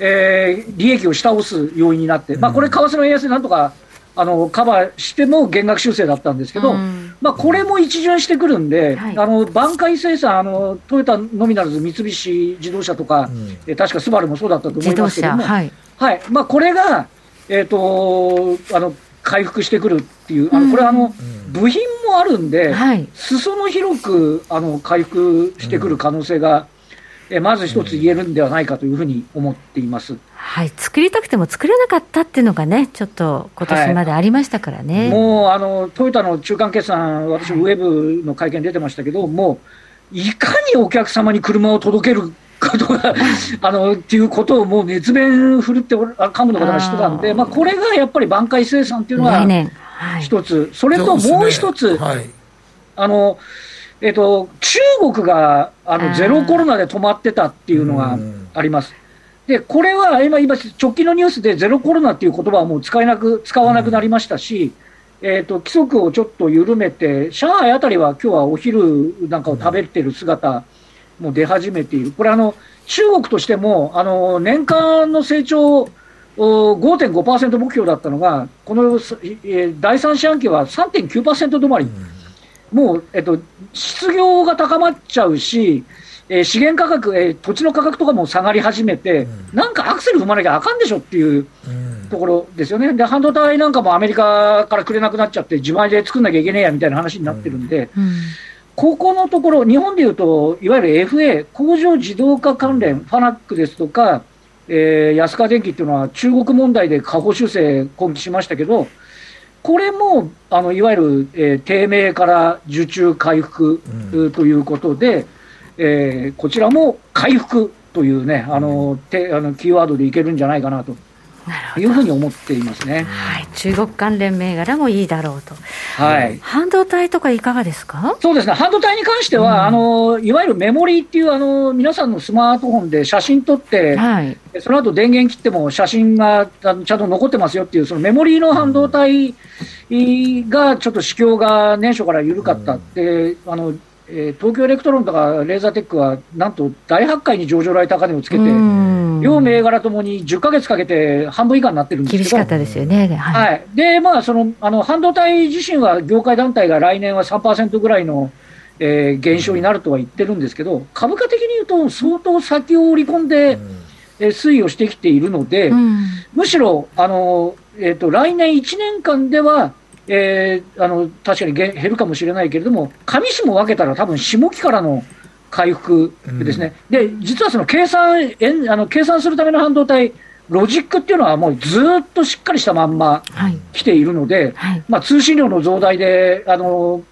Speaker 4: えー利益を下押す要因になって、まあ、これ、為替の円安でなんとかあのカバーしても減額修正だったんですけど、
Speaker 2: うん
Speaker 4: まあ、これも一巡してくるんで、
Speaker 2: はい。
Speaker 4: あの挽回生産あの、トヨタのみならず三菱自動車とか、えー確かスバルもそうだったと思。いますけども、
Speaker 2: はい。
Speaker 4: はい。まあ、これが、えー、とあの回復してくるっていう、あのこれあの、部品もあるんで、
Speaker 2: はい。
Speaker 4: 裾野広くあの回復してくる可能性が、えまず一つ言えるんではないかというふうに思っています。
Speaker 2: はい。作りたくても作れなかったっていうのがね、ちょっと今年までありましたからね。
Speaker 4: もうあのトヨタの中間決算、私、ウェブの会見出てましたけど、もういかにお客様に車を届けることが、あのっていうことをもう熱弁振るって幹部の方が知ってたんで、
Speaker 2: あー
Speaker 4: まあ、これがやっぱり挽回生産っていうのは
Speaker 2: 来年。はい。
Speaker 4: 一つ、それともう一つ、
Speaker 1: はい。
Speaker 4: あのえっと、中国があのゼロコロナで止まってたっていうのがあります。で、これは今、今、直近のニュースでゼロコロナっていう言葉はもう使えなく、使わなくなりましたし、えっと、規則をちょっと緩めて、上海あたりは今日はお昼なんかを食べてる姿も出始めている。これあの、中国としても、あの、年間の成長、お5.5%目標だったのが、この、えー第3四半期は3.9%止まり。もう、えっと、失業が高まっちゃうし、えー資源価格、えー土地の価格とかも下がり始めて、なんかアクセル踏まなきゃあかんでしょっていうところですよね。で、半導体なんかもアメリカからくれなくなっちゃって、自前で作んなきゃいけねえやみたいな話になってるんで、
Speaker 2: うん。
Speaker 4: ここのところ、日本でいうと、いわゆる FA、工場自動化関連、ファナックですとか、えー安川電機っていうのは中国問題で下方修正今期しましたけど、これもあのいわゆる、えー、低迷から受注回復、うん、ということで、えー、こちらも回復というね、あの、てあのキーワードでいけるんじゃないかなと。いうふうに思っていますね、
Speaker 2: はい、中国関連銘柄もいいだろうと、
Speaker 4: はい、
Speaker 2: 半導体とかいかがですか？
Speaker 4: そうですね、半導体に関しては、うん、あのいわゆるメモリーっていうあの、皆さんのスマートフォンで写真撮って、はい、その後電源切っても写真がちゃんと残ってますよっていう、そのメモリーの半導体がちょっと市況が年初から緩かったって、あのえー、東京エレクトロンとかレーザーテックは、なんと大発会に上場来高値をつけて、両銘柄ともに10か月かけて半分以下になってるんですけど
Speaker 2: 厳しかったですよね、
Speaker 4: はい、はい、でまあ、そのあの半導体自身は業界団体が来年は3%ぐらいの、えー、減少になるとは言ってるんですけど、株価的に言うと、相当先を織り込んで、えー、推移をしてきているので、むしろあの、えーと来年1年間では、えー、あの確かに減るかもしれないけれども、上下分けたら、多分下期からの回復ですね、うん、で実はその計算あの計算するための半導体、ロジックっていうのはもうずっとしっかりしたまんま来ているので、はい。はい、まあ、通信量の増大で、あの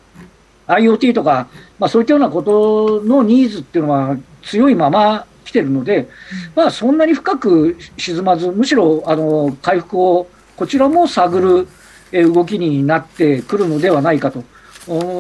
Speaker 4: IoT とか、まあ、そういったようなことのニーズっていうのは強いまま来てるので、まあ、そんなに深く沈まず、むしろあの回復をこちらも探る。動きになってくるのではないかと。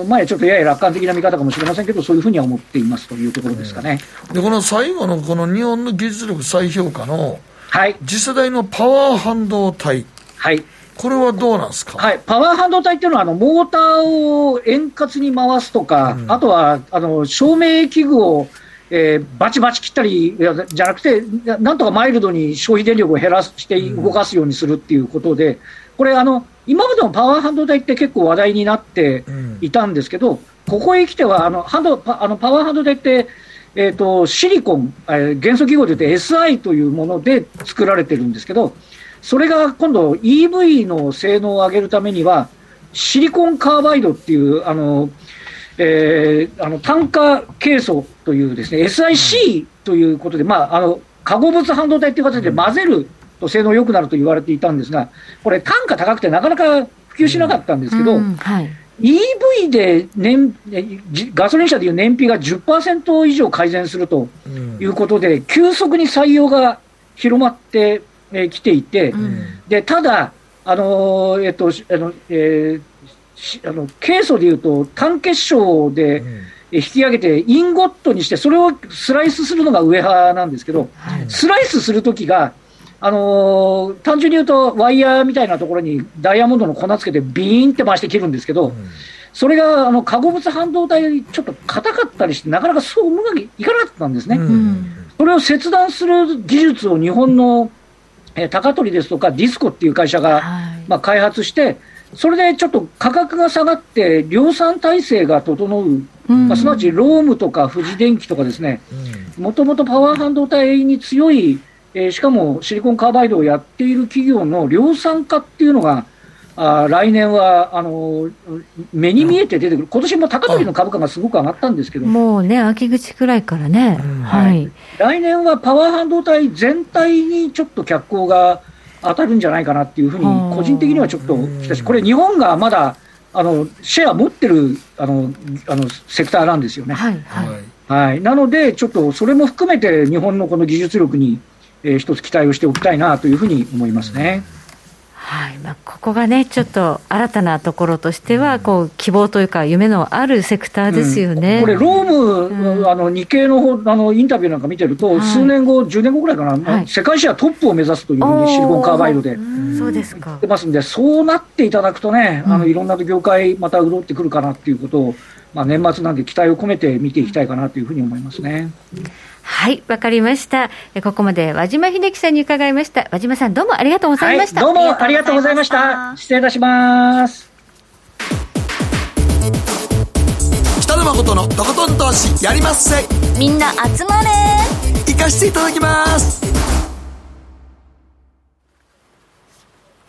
Speaker 4: 前ちょっとやや楽観的な見方かもしれませんけど、そういうふうには思っていますというところですかね、
Speaker 1: でこの最後のこの日本の技術力再評価の、はい、次世代のパワー半導体、はい、これはどうなんですか、
Speaker 4: はい、パワー半導体っていうのは、あのモーターを円滑に回すとか、うん、あとはあの照明器具をえー、バチバチ切ったりじゃなくて、なんとかマイルドに消費電力を減らして動かすようにするっていうことで、これあの、今までもパワー半導体って結構話題になっていたんですけど、うん、ここへ来ては、あのハンドあのパワー半導体って、えーと、シリコン、えー、元素記号で言って SI というもので作られてるんですけど、それが今度 EV の性能を上げるためには、シリコンカーバイドっていう、あの、えー、あの単価ケイ素というですね、SIC ということで、まあ、あの、化合物半導体という形で混ぜると性能良くなると言われていたんですが、これ、単価高くてなかなか普及しなかったんですけど、はい、EV で年ガソリン車でいう燃費が10%以上改善するということで、急速に採用が広まってき、えー、ていて、うん、でただ、あのー、えっとあのえー、あのケイ素でいうと、単結晶で、引き上げて、インゴットにして、それをスライスするのが上派なんですけど、はい、スライスするときが、あのー、単純に言うと、ワイヤーみたいなところにダイヤモンドの粉つけて、ビーンって回して切るんですけど、うん、それがあの化合物半導体、ちょっと硬かったりして、なかなかそううまくいかなかったんですね。うん、それを切断する技術を日本の、えー、高取ですとか、ディスコっていう会社が、はい、まあ、開発して、それでちょっと価格が下がって、量産体制が整う、うん、まあ、すなわちロームとか富士電機とかですね、もともとパワー半導体に強いえー、しかもシリコンカーバイドをやっている企業の量産化っていうのが、あ来年はあの目に見えて出てくる、今年も高取の株価がすごく上がったんですけど、
Speaker 2: もうね、秋口くらいからね、うん、はい、
Speaker 4: 来年はパワー半導体全体にちょっと脚光が当たるんじゃないかなっていうふうに、個人的にはちょっときたし、これ、日本がまだあのシェア持ってるあのあのセクターなんですよね。はい、はい。はい、なので、ちょっとそれも含めて、日本のこの技術力にえー、一つ期待をしておきたいなというふうに思いますね。
Speaker 2: はい。まあ、ここがね、ちょっと新たなところとしては、こう希望というか、夢のあるセクターですよね、
Speaker 4: うん、これ、ローム、うん、あの日経の方あのインタビューなんか見てると、はい、数年後、10年後ぐらいかな、はい、世界シェアトップを目指すというふうに、シリコンカーバイドで
Speaker 2: そうですか。
Speaker 4: 言ってますんで、そうなっていただくとね、あのいろんな業界、また潤ってくるかなっていうことを、まあ、年末なんで期待を込めて見ていきたいかなというふうに思いますね。
Speaker 2: はい、わかりました。ここまで和島秀樹さんに伺いました。和島さん、どうもありがとうございました。
Speaker 4: はい、どうもありがとうございました。失礼いたします。
Speaker 1: 北野誠のとことん投資やりまっせ。
Speaker 6: みんな集まれ。
Speaker 1: 行かしていただきます。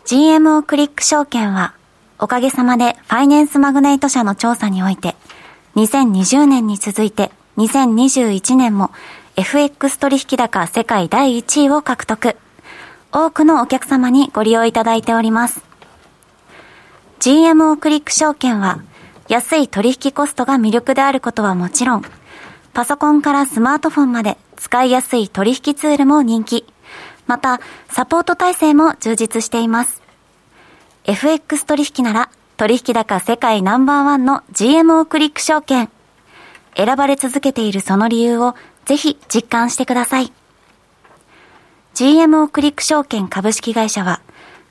Speaker 3: GMO クリック証券は、おかげさまでファイナンスマグネイト社の調査において、2020年に続いて2021年も FX 取引高世界第1位を獲得。多くのお客様にご利用いただいております。GMO クリック証券は、安い取引コストが魅力であることはもちろん、パソコンからスマートフォンまで使いやすい取引ツールも人気。また、サポート体制も充実しています。FX 取引なら、取引高世界ナンバーワンの GMO クリック証券。選ばれ続けているその理由をぜひ実感してください。GMO クリック証券株式会社は、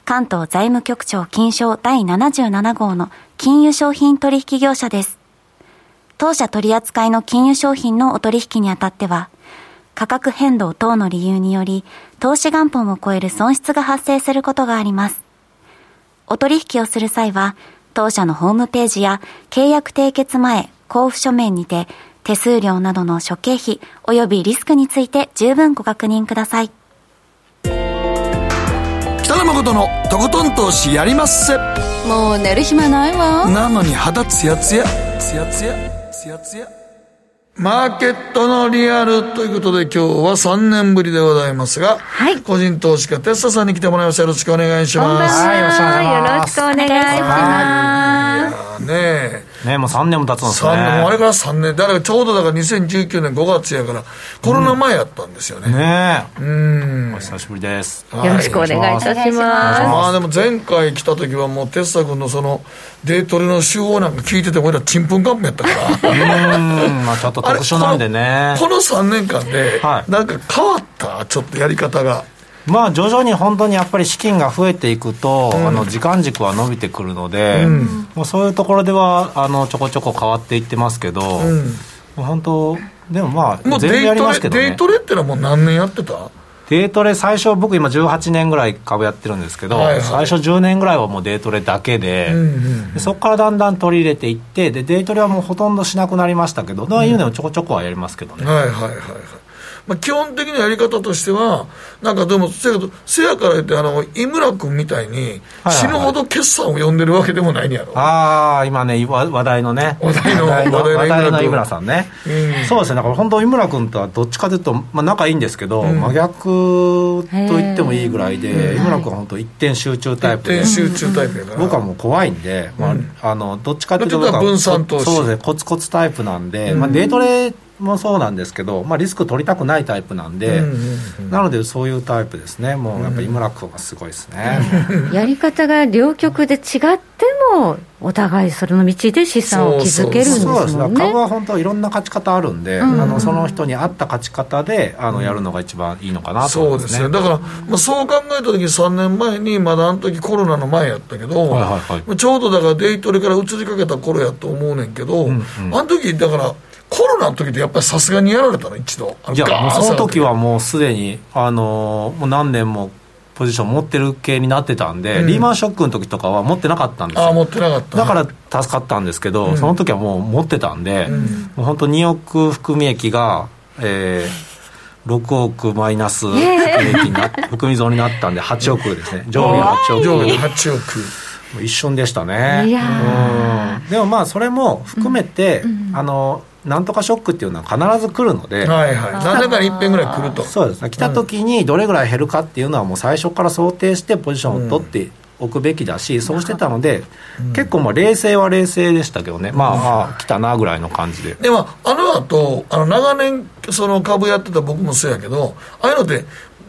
Speaker 3: 関東財務局長金賞第77号の金融商品取引業者です。当社取扱いの金融商品のお取引にあたっては、価格変動等の理由により、投資元本を超える損失が発生することがあります。お取引をする際は、当社のホームページや契約締結前、交付書面にて、手数料などの諸経費及びリスクについて十分ご確認ください。
Speaker 1: 北野誠のとことん投資やりまっせ。
Speaker 2: もう寝る暇ないわ。
Speaker 1: なのに肌ツヤツヤ。ツヤツヤ。ツヤツヤ。マーケットのリアルということで今日は3年ぶりでございますが、はい、個人投資家テッサさんに来てもらいました。よろしくお願いします。
Speaker 2: は。い、よろしくお願いします。
Speaker 1: ねえ。
Speaker 8: ねもう3年も経つんですね。
Speaker 1: あれから3年。だからちょうどだから2019年5月やから、コロナ前やったんですよね。
Speaker 8: うん、ね
Speaker 1: え。うん。
Speaker 8: お久しぶりです。
Speaker 2: よろしくお願いいたします。ま
Speaker 1: あでも前回来た時はもう、テッサ君のその、デートレの手法なんか聞いてて、俺らちんぷんかんぷんやったから。
Speaker 8: うん、まあちょっと特殊なんでね。
Speaker 1: この3年間で、なんか変わった、ちょっとやり方が。
Speaker 8: まあ、徐々に本当にやっぱり資金が増えていくと、うん、あの時間軸は伸びてくるので、うん、もうそういうところではあのちょこちょこ変わっていってますけど、うん、もう本当、でもまあ、
Speaker 1: 全然やりますけど、ね、デイトレってのはもう何年やってた？
Speaker 8: デイトレ、最初、僕、今、18年ぐらい株やってるんですけど、はいはい、最初10年ぐらいはもうデイトレだけで、うんうん、でそこからだんだん取り入れていって、でデイトレはもうほとんどしなくなりましたけど、ああいうのをちょこちょこはやりますけどね。
Speaker 1: はいはいはいはいまあ、基本的なやり方としては、なんかでも、せやせやから言って、あの井村君みたいに、死ぬほど決算を読んでるわけでもないんやろ。
Speaker 8: ああ、今ね、話題のね、
Speaker 1: 話題の
Speaker 8: 話題の井村さんね、うん、そうですね、だから本当、井村君とはどっちかというと、まあ、仲いいんですけど、うん、真逆と言ってもいいぐらいで、井村君は本当、一点集中タイプ。
Speaker 1: で、一点集中タイプやから、
Speaker 8: 僕はもう怖いんで、まあ、あのどっちかというと、
Speaker 1: 分散投資。
Speaker 8: そうですね、コツコツタイプなんで、まあ、デートレもそうなんですけど、まあ、リスク取りたくないタイプなんで、うんうんうん、なのでそういうタイプですね。もうやっぱり井村君がすごいですね、
Speaker 2: やり方が両極で違ってもお互いそれの道で資産を築けるんですもんね。そうです
Speaker 8: 株は本当いろんな勝ち方あるんで、うんうん、あのその人に合った勝ち方であのやるのが一番いいのかなと思います、ね、そうですね
Speaker 1: だから、まあ、そう考えた時3年前にまだあの時コロナの前やったけど、はいはいはい、ちょうどだからデイトレから移りかけた頃やと思うねんけど、うんうん、あの時だからコロナの時ってやっぱりさすがにやられたの？一度。
Speaker 8: いやもうその時はもうすでにあのもう何年もポジション持ってる系になってたんで、うん、リーマンショックの時とかは持ってなかったんですよ。
Speaker 1: あ持ってなかった
Speaker 8: だから助かったんですけど、うん、その時はもう持ってたんで、うん、もう本当2億含み益がえー、6億マイナス含み益にな 含み損になったんで8億ですね。上下8億。
Speaker 1: 上下8億。
Speaker 8: 一瞬でしたね。でもまあそれも含めて、あのなんとかショックっていうのは必ず来るので、
Speaker 1: はいはい、何年かに一遍ぐらい来ると。
Speaker 8: そうですね。来た時にどれぐらい減るかっていうのはもう最初から想定してポジションを取っておくべきだし、そうしてたので、結構まあ冷静は冷静でしたけどね、まあ、まあ、来たなぐらいの感じで。
Speaker 1: でも、あの後あの長年、その株やってた僕もそうやけど、ああいうのって、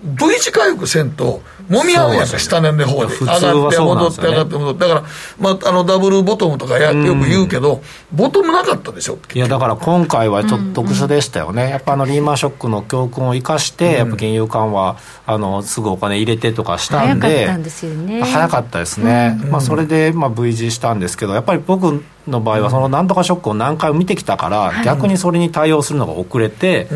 Speaker 1: V 字回復せんと、もみ合うやんか、下年で方で。上がって戻って上がって戻って。だから、まあ、あの、ダブルボトムとかやよく言うけど、ボトムなかったでしょ。
Speaker 8: いや、だから今回はちょっと特殊でしたよね。やっぱあの、リーマンショックの教訓を生かして、やっぱ金融緩和、あの、すぐお金入れてとかしたんで。
Speaker 2: 早かったんですよね。
Speaker 8: 早かったですね。まあ、それで、まあ、V 字したんですけど、やっぱり僕、の場合は、そのなんとかショックを何回も見てきたから、逆にそれに対応するのが遅れて、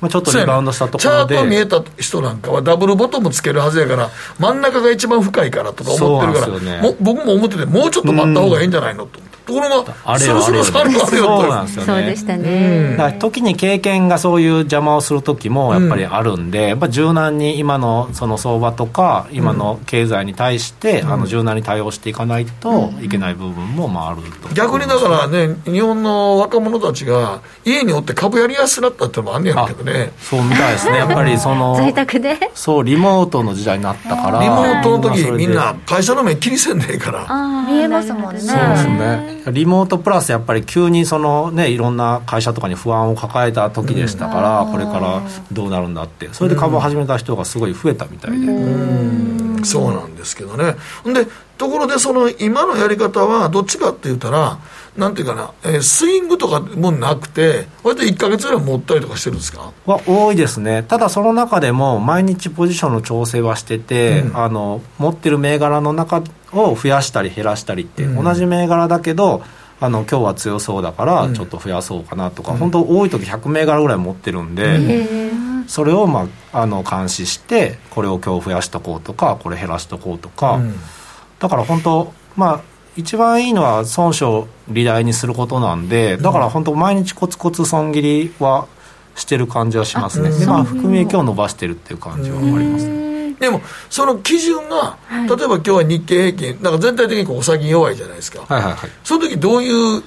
Speaker 8: まあ、ちょっとリバウンドしたところ
Speaker 1: で。チャート見えた人なんかは、ダブルボトムつけるはずやから、真ん中が一番深いからとか思ってるから、ね、も僕も思ってて、もうちょっと待った方がいいんじゃないのと。ところが
Speaker 8: あれよ。あれよそうなんですよね。
Speaker 2: そうでしたね、
Speaker 8: だ時に経験がそういう邪魔をする時もやっぱりあるんで、やっぱ柔軟に今のその相場とか今の経済に対して、あの柔軟に対応していかないといけない部分もまああると。
Speaker 1: 逆にだからね日本の若者たちが家におって株やりやすくなったってのもあんねやけどね。
Speaker 8: そうみたいですね。やっぱりその
Speaker 2: 在宅で？
Speaker 8: そうリモートの時代になったから
Speaker 1: リモートの時みんな会社の目気にせんねえから。
Speaker 3: 見えますもんね。そう
Speaker 8: ですねリモートプラスやっぱり急にそのねいろんな会社とかに不安を抱えた時でしたから、これからどうなるんだって。それで株を始めた人がすごい増えたみたいで、
Speaker 1: うそうなんですけどね。でところでその今のやり方はどっちかって言ったらなんていうかな、えー、スイングとかもなくて、割と1か月ぐらい持ったりとかしてるんですか？
Speaker 8: は多いですね、ただその中でも、毎日ポジションの調整はしてて、うん、あの持ってる銘柄の中を増やしたり減らしたりって、うん、同じ銘柄だけど、あの今日は強そうだからちょっと増やそうかなとか、うん、本当多い時100銘柄ぐらい持ってるんで、うん、それを、まあ、あの監視してこれを今日増やしとこうとかこれ減らしとこうとか、うん、だから本当まあ一番いいのは損傷利大にすることなんでだから本当毎日コツコツ損切りはしてる感じはしますね。でまあ含み益を伸ばしてるっていう感じはありますね
Speaker 1: でもその基準が、例えば今日は日経平均なんか全体的にこうお先弱いじゃないですか、
Speaker 8: はいはいはい、
Speaker 1: その時どういう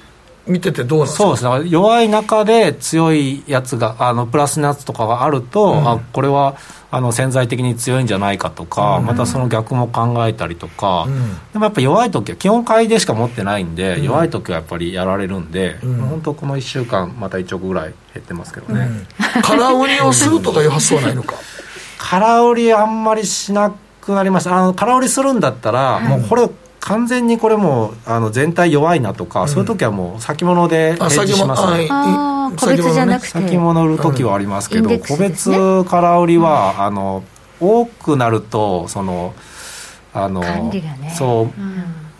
Speaker 1: 見ててどうなんですか？
Speaker 8: そうですね。弱い中で強いやつがあのプラスのやつとかがあると、うん、あこれはあの潜在的に強いんじゃないかとか、うん、またその逆も考えたりとか、うん、でもやっぱ弱い時は基本買いでしか持ってないんで、弱い時はやっぱりやられるんで、本当この1週間また1億ぐらい減ってますけどね、
Speaker 1: 空売りをするとかいう発想はないのか？
Speaker 8: 空売りあんまりしなくなりました。あの空売りするんだったら、もうこれ完全にこれもあの全体弱いなとか、うん、そういう時はもう先物で
Speaker 2: ヘッジします。ね。個別じゃなくて。
Speaker 8: 先物売る時はありますけど、うん、個別空売りは、うん、あの多くなるとそのあの、ね、そう、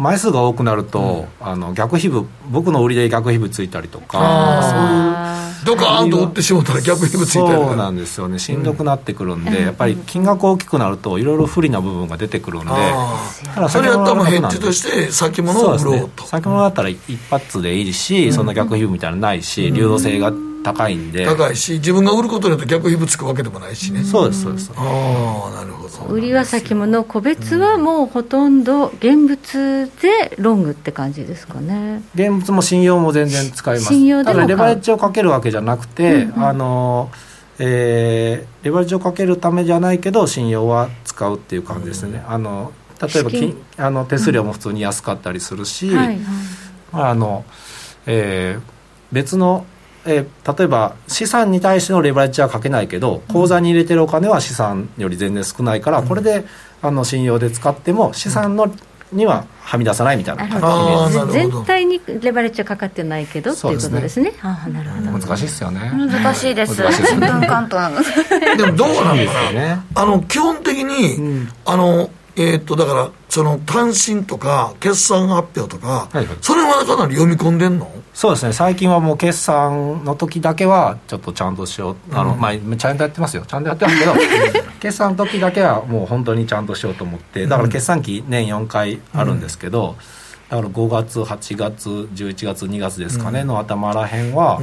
Speaker 8: 枚数が多くなると、あの逆皮膚僕の売りで逆皮膚ついたりとか
Speaker 1: そういうドカーンと売ってしもたら逆皮膚つい
Speaker 8: てるそうなんですよね。しんどくなってくるんで、やっぱり金額大きくなるといろいろ不利な部分が出てくるんで
Speaker 1: それやったらヘッジとして先物を売ろうと、
Speaker 8: ね、先物だったら一発でいいし、そんな逆皮膚みたいなのないし、流動性が高いんで。
Speaker 1: 高いし自分が売ることによって逆皮膚つくわけでもないしね。
Speaker 8: そうですそうです。
Speaker 1: ああなるほど。
Speaker 2: 売りは先物個別はもうほとんど現物でロングって感じですかね。
Speaker 8: 現物も信用も全然使います。信用でただレバレッジをかけるわけじゃなくて、うんうん、あのえー、レバレッジをかけるためじゃないけど信用は使うっていう感じですね、うん、あの例えばきあの手数料も普通に安かったりするし、うん。はいはい、あのえー、別のえー、例えば資産に対してのレバレッジはかけないけど口座に入れてるお金は資産より全然少ないから、これであの信用で使っても資産のにははみ出さないみたいな感
Speaker 2: じ全体にレバレッジはかかってないけどっていうことですね。あなるほど。
Speaker 8: 難しいですよね。
Speaker 3: 難しいです。で
Speaker 1: もどうなんですかね。あの基本的に、うん、あのえー、っとだからその単身とか決算発表とか、はいはい、それはかなり読み込んでんの？
Speaker 8: そうですね。最近はもう決算の時だけはちょっとちゃんとしよう、うん、あのまあちゃんとやってますよ。ちゃんとやってますけど 決算の時だけはもう本当にちゃんとしようと思ってだから決算期年4回あるんですけど、うん、だから5月8月11月2月ですかね、うん、の頭らへんは、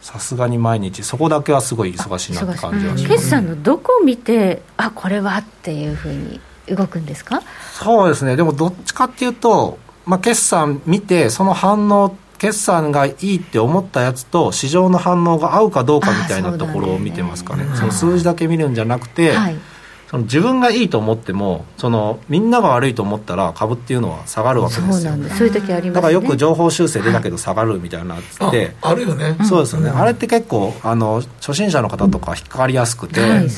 Speaker 8: さすがに毎日そこだけはすごい忙しいなって感じはします、
Speaker 2: 決算のどこを見てあこれはっていうふうに動くんですか？
Speaker 8: そうですね。でもどっちかっていうと、まあ、決算見てその反応決算がいいって思ったやつと市場の反応が合うかどうかみたいなところを見てますかね。そ、ね、その数字だけ見るんじゃなくて、はい、その自分がいいと思ってもそのみんなが悪いと思ったら株っていうのは下がるわけですよ。
Speaker 2: そういう時あります、ね、
Speaker 8: だからよく情報修正出たけど下がるみたいなっつって、
Speaker 1: あるよね。
Speaker 8: そうですよね、うん、あれって結構あの初心者の方とか引っかかりやすくて、はい、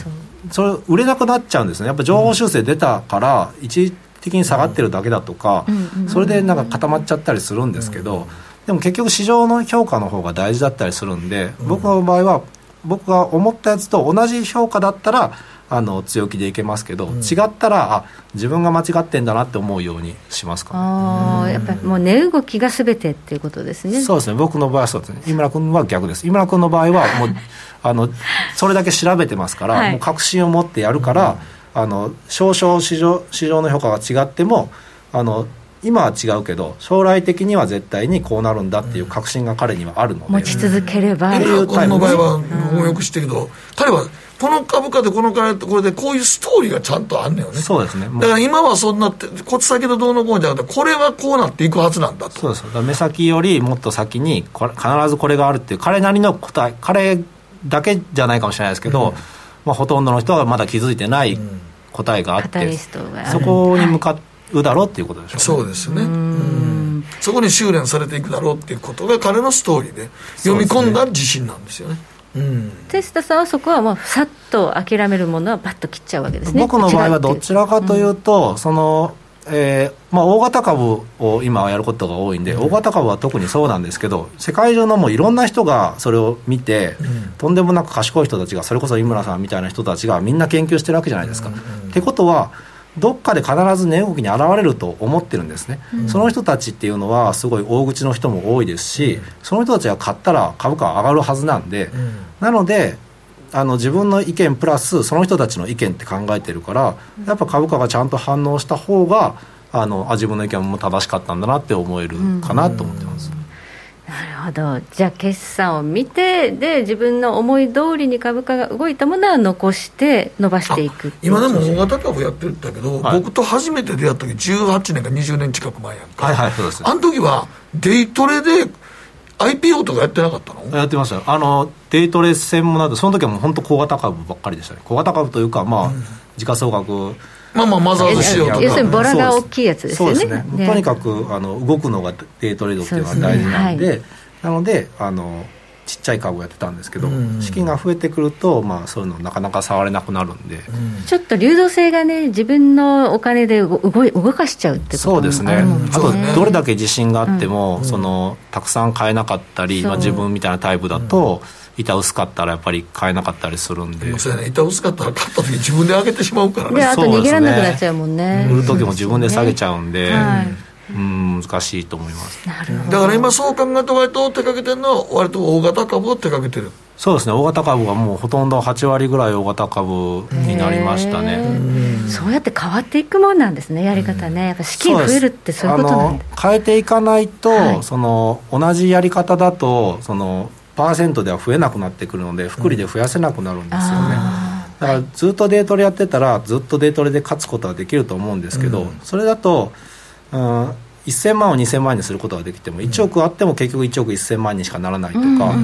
Speaker 8: それ売れなくなっちゃうんですね。やっぱ情報修正出たから一時的に下がってるだけだとか、それでなんか固まっちゃったりするんですけど、でも結局市場の評価の方が大事だったりするんで、僕の場合は僕が思ったやつと同じ評価だったらあの強気でいけますけど、うん、違ったらあ自分が間違ってんだなって思うようにしますか、ね、
Speaker 2: ああやっぱりもう値動きがすべてっていうことですね。
Speaker 8: そうですね。僕の場合はそうです。ね井村君は逆です。井村君の場合は もうあのそれだけ調べてますから、はい、もう確信を持ってやるから、うん、あの少々市場市場の評価が違ってもあの今は違うけど将来的には絶対にこうなるんだっていう確信が彼にはあるので、
Speaker 2: 持ち続ければ、
Speaker 1: うん、いうタイプの場合は僕もよく知ってるけど、彼はこの株価でこの金これでこういうストーリーがちゃんとあんねよね。
Speaker 8: そうですね。
Speaker 1: だから今はそんなってこっち先のどうのこうじゃなくてこれはこうなっていくはずなんだと。
Speaker 8: そうです。目先よりもっと先にこれ必ずこれがあるっていう彼なりの答え彼だけじゃないかもしれないですけど、うん、まあ、ほとんどの人はまだ気づいてない答えがあって、うん、そこに向かうだろうっていうことでしょう、ね、
Speaker 1: そうですね。うん。そこに修練されていくだろうっていうことが彼のストーリーで読み込んだ自信なんですよね。
Speaker 2: うん、テスタさんはそこはもうさっと諦めるものはバッと切っちゃうわけですね。
Speaker 8: 僕の場合はどちらかというと、うん、そのえーまあ、大型株を今やることが多いんで、大型株は特にそうなんですけど、世界中のもういろんな人がそれを見て、うん、とんでもなく賢い人たちが、それこそ井村さんみたいな人たちがみんな研究してるわけじゃないですか。ってことは、どっかで必ず値動きに現れると思ってるんですね、うん、その人たちっていうのはすごい大口の人も多いですし、その人たちが買ったら株価は上がるはずなんで、うん、なのであの自分の意見プラスその人たちの意見って考えてるからやっぱ株価がちゃんと反応した方があのあ自分の意見も正しかったんだなって思えるかなと思ってます。うん
Speaker 2: なるほど、じゃあ、決算を見てで、自分の思い通りに株価が動いたものは残して、伸ばしていく
Speaker 1: 今でも大型株やってるんだけど、はい、僕と初めて出会った時18年か20年近く前やんか、
Speaker 8: はいはい、そうです。
Speaker 1: あの時はデイトレで IPO とかやってなかったの？
Speaker 8: やってましたあのデイトレ専門などその時はもう本当小型株ばっかりでしたね。小型株というかまあ、うん、時価総額
Speaker 1: まあまあマザーズ仕様とか。
Speaker 2: 要するにボラが大きいやつですよね。そうです
Speaker 8: ね、とにかくあの動くのがデイトレードっていうのは大事なんで、ね。はい、なのであのちっちゃい株をやってたんですけど、うん、資金が増えてくると、まあ、そういうのなかなか触れなくなるんで、うん、
Speaker 2: ちょっと流動性がね自分のお金で動い動かしちゃうってこと
Speaker 8: そうですね、あとどれだけ自信があっても、うん、そのたくさん買えなかったり、まあ、自分みたいなタイプだと、板薄かったらやっぱり買えなかったりするんで。
Speaker 1: そうやね。板薄かったら買った時自分で上げてしまうからね。
Speaker 2: であと逃げられなくなっちゃうもんね。
Speaker 8: 売る時も自分で下げちゃうんで、はいうん難しいと思います。
Speaker 1: なるほど。だから今そう考えて割と手掛けてるのは割と大型株を手掛けてる。
Speaker 8: そうですね大型株はもうほとんど8割ぐらい大型株になりましたね。
Speaker 2: そうやって変わっていくもんなんですねやり方ね。やっぱ資金増えるってそういうことなん
Speaker 8: 変えていかないと、はい、その同じやり方だとそのパーセントでは増えなくなってくるので福利で増やせなくなるんですよね、だからずっとデートレやってたらずっとデートレで勝つことはできると思うんですけど、それだと、うん、1000万を2000万にすることができても1億あっても結局1億1000万にしかならないとか、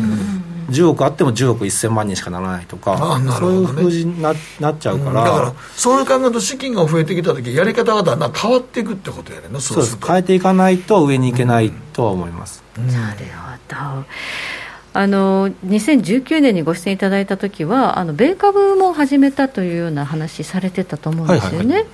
Speaker 8: 10億あっても10億1000万にしかならないとか、ね、そういうふうにななっちゃうから、
Speaker 1: だからそういう考えると資金が増えてきた時やり方がだんだん変わっていくってことやね
Speaker 8: そうです。変えていかないと上にいけないとは思います、
Speaker 2: なるほど。あの2019年にご出演いただいた時はあの米株も始めたというような話されてたと思うんですよね、はいはいはい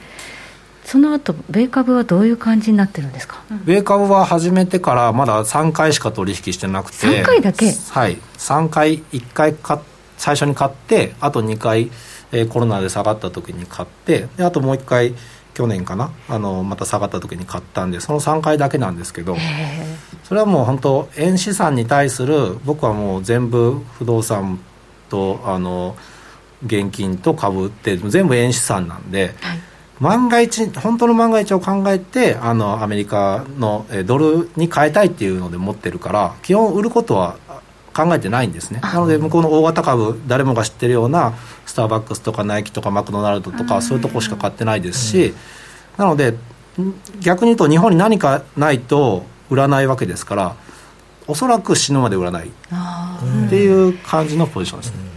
Speaker 2: その後米株はどういう感じになってるんですか、
Speaker 8: 米株は始めてからまだ3回しか取引してなくて。
Speaker 2: 3回だけ？
Speaker 8: はい。3回1回か最初に買ってあと2回、えー、コロナで下がった時に買ってであともう1回去年かな？あのまた下がった時に買ったんでその3回だけなんですけど。それはもう本当円資産に対する僕はもう全部不動産とあの現金と株って全部円資産なんで、はい万が一本当の万が一を考えてあのアメリカのドルに変えたいっていうので持ってるから基本売ることは考えてないんですね。なので向こうの大型株誰もが知ってるようなスターバックスとかナイキとかマクドナルドとかそういうとこしか買ってないですし、なので逆に言うと日本に何かないと売らないわけですからおそらく死ぬまで売らないっていう感じのポジションですね。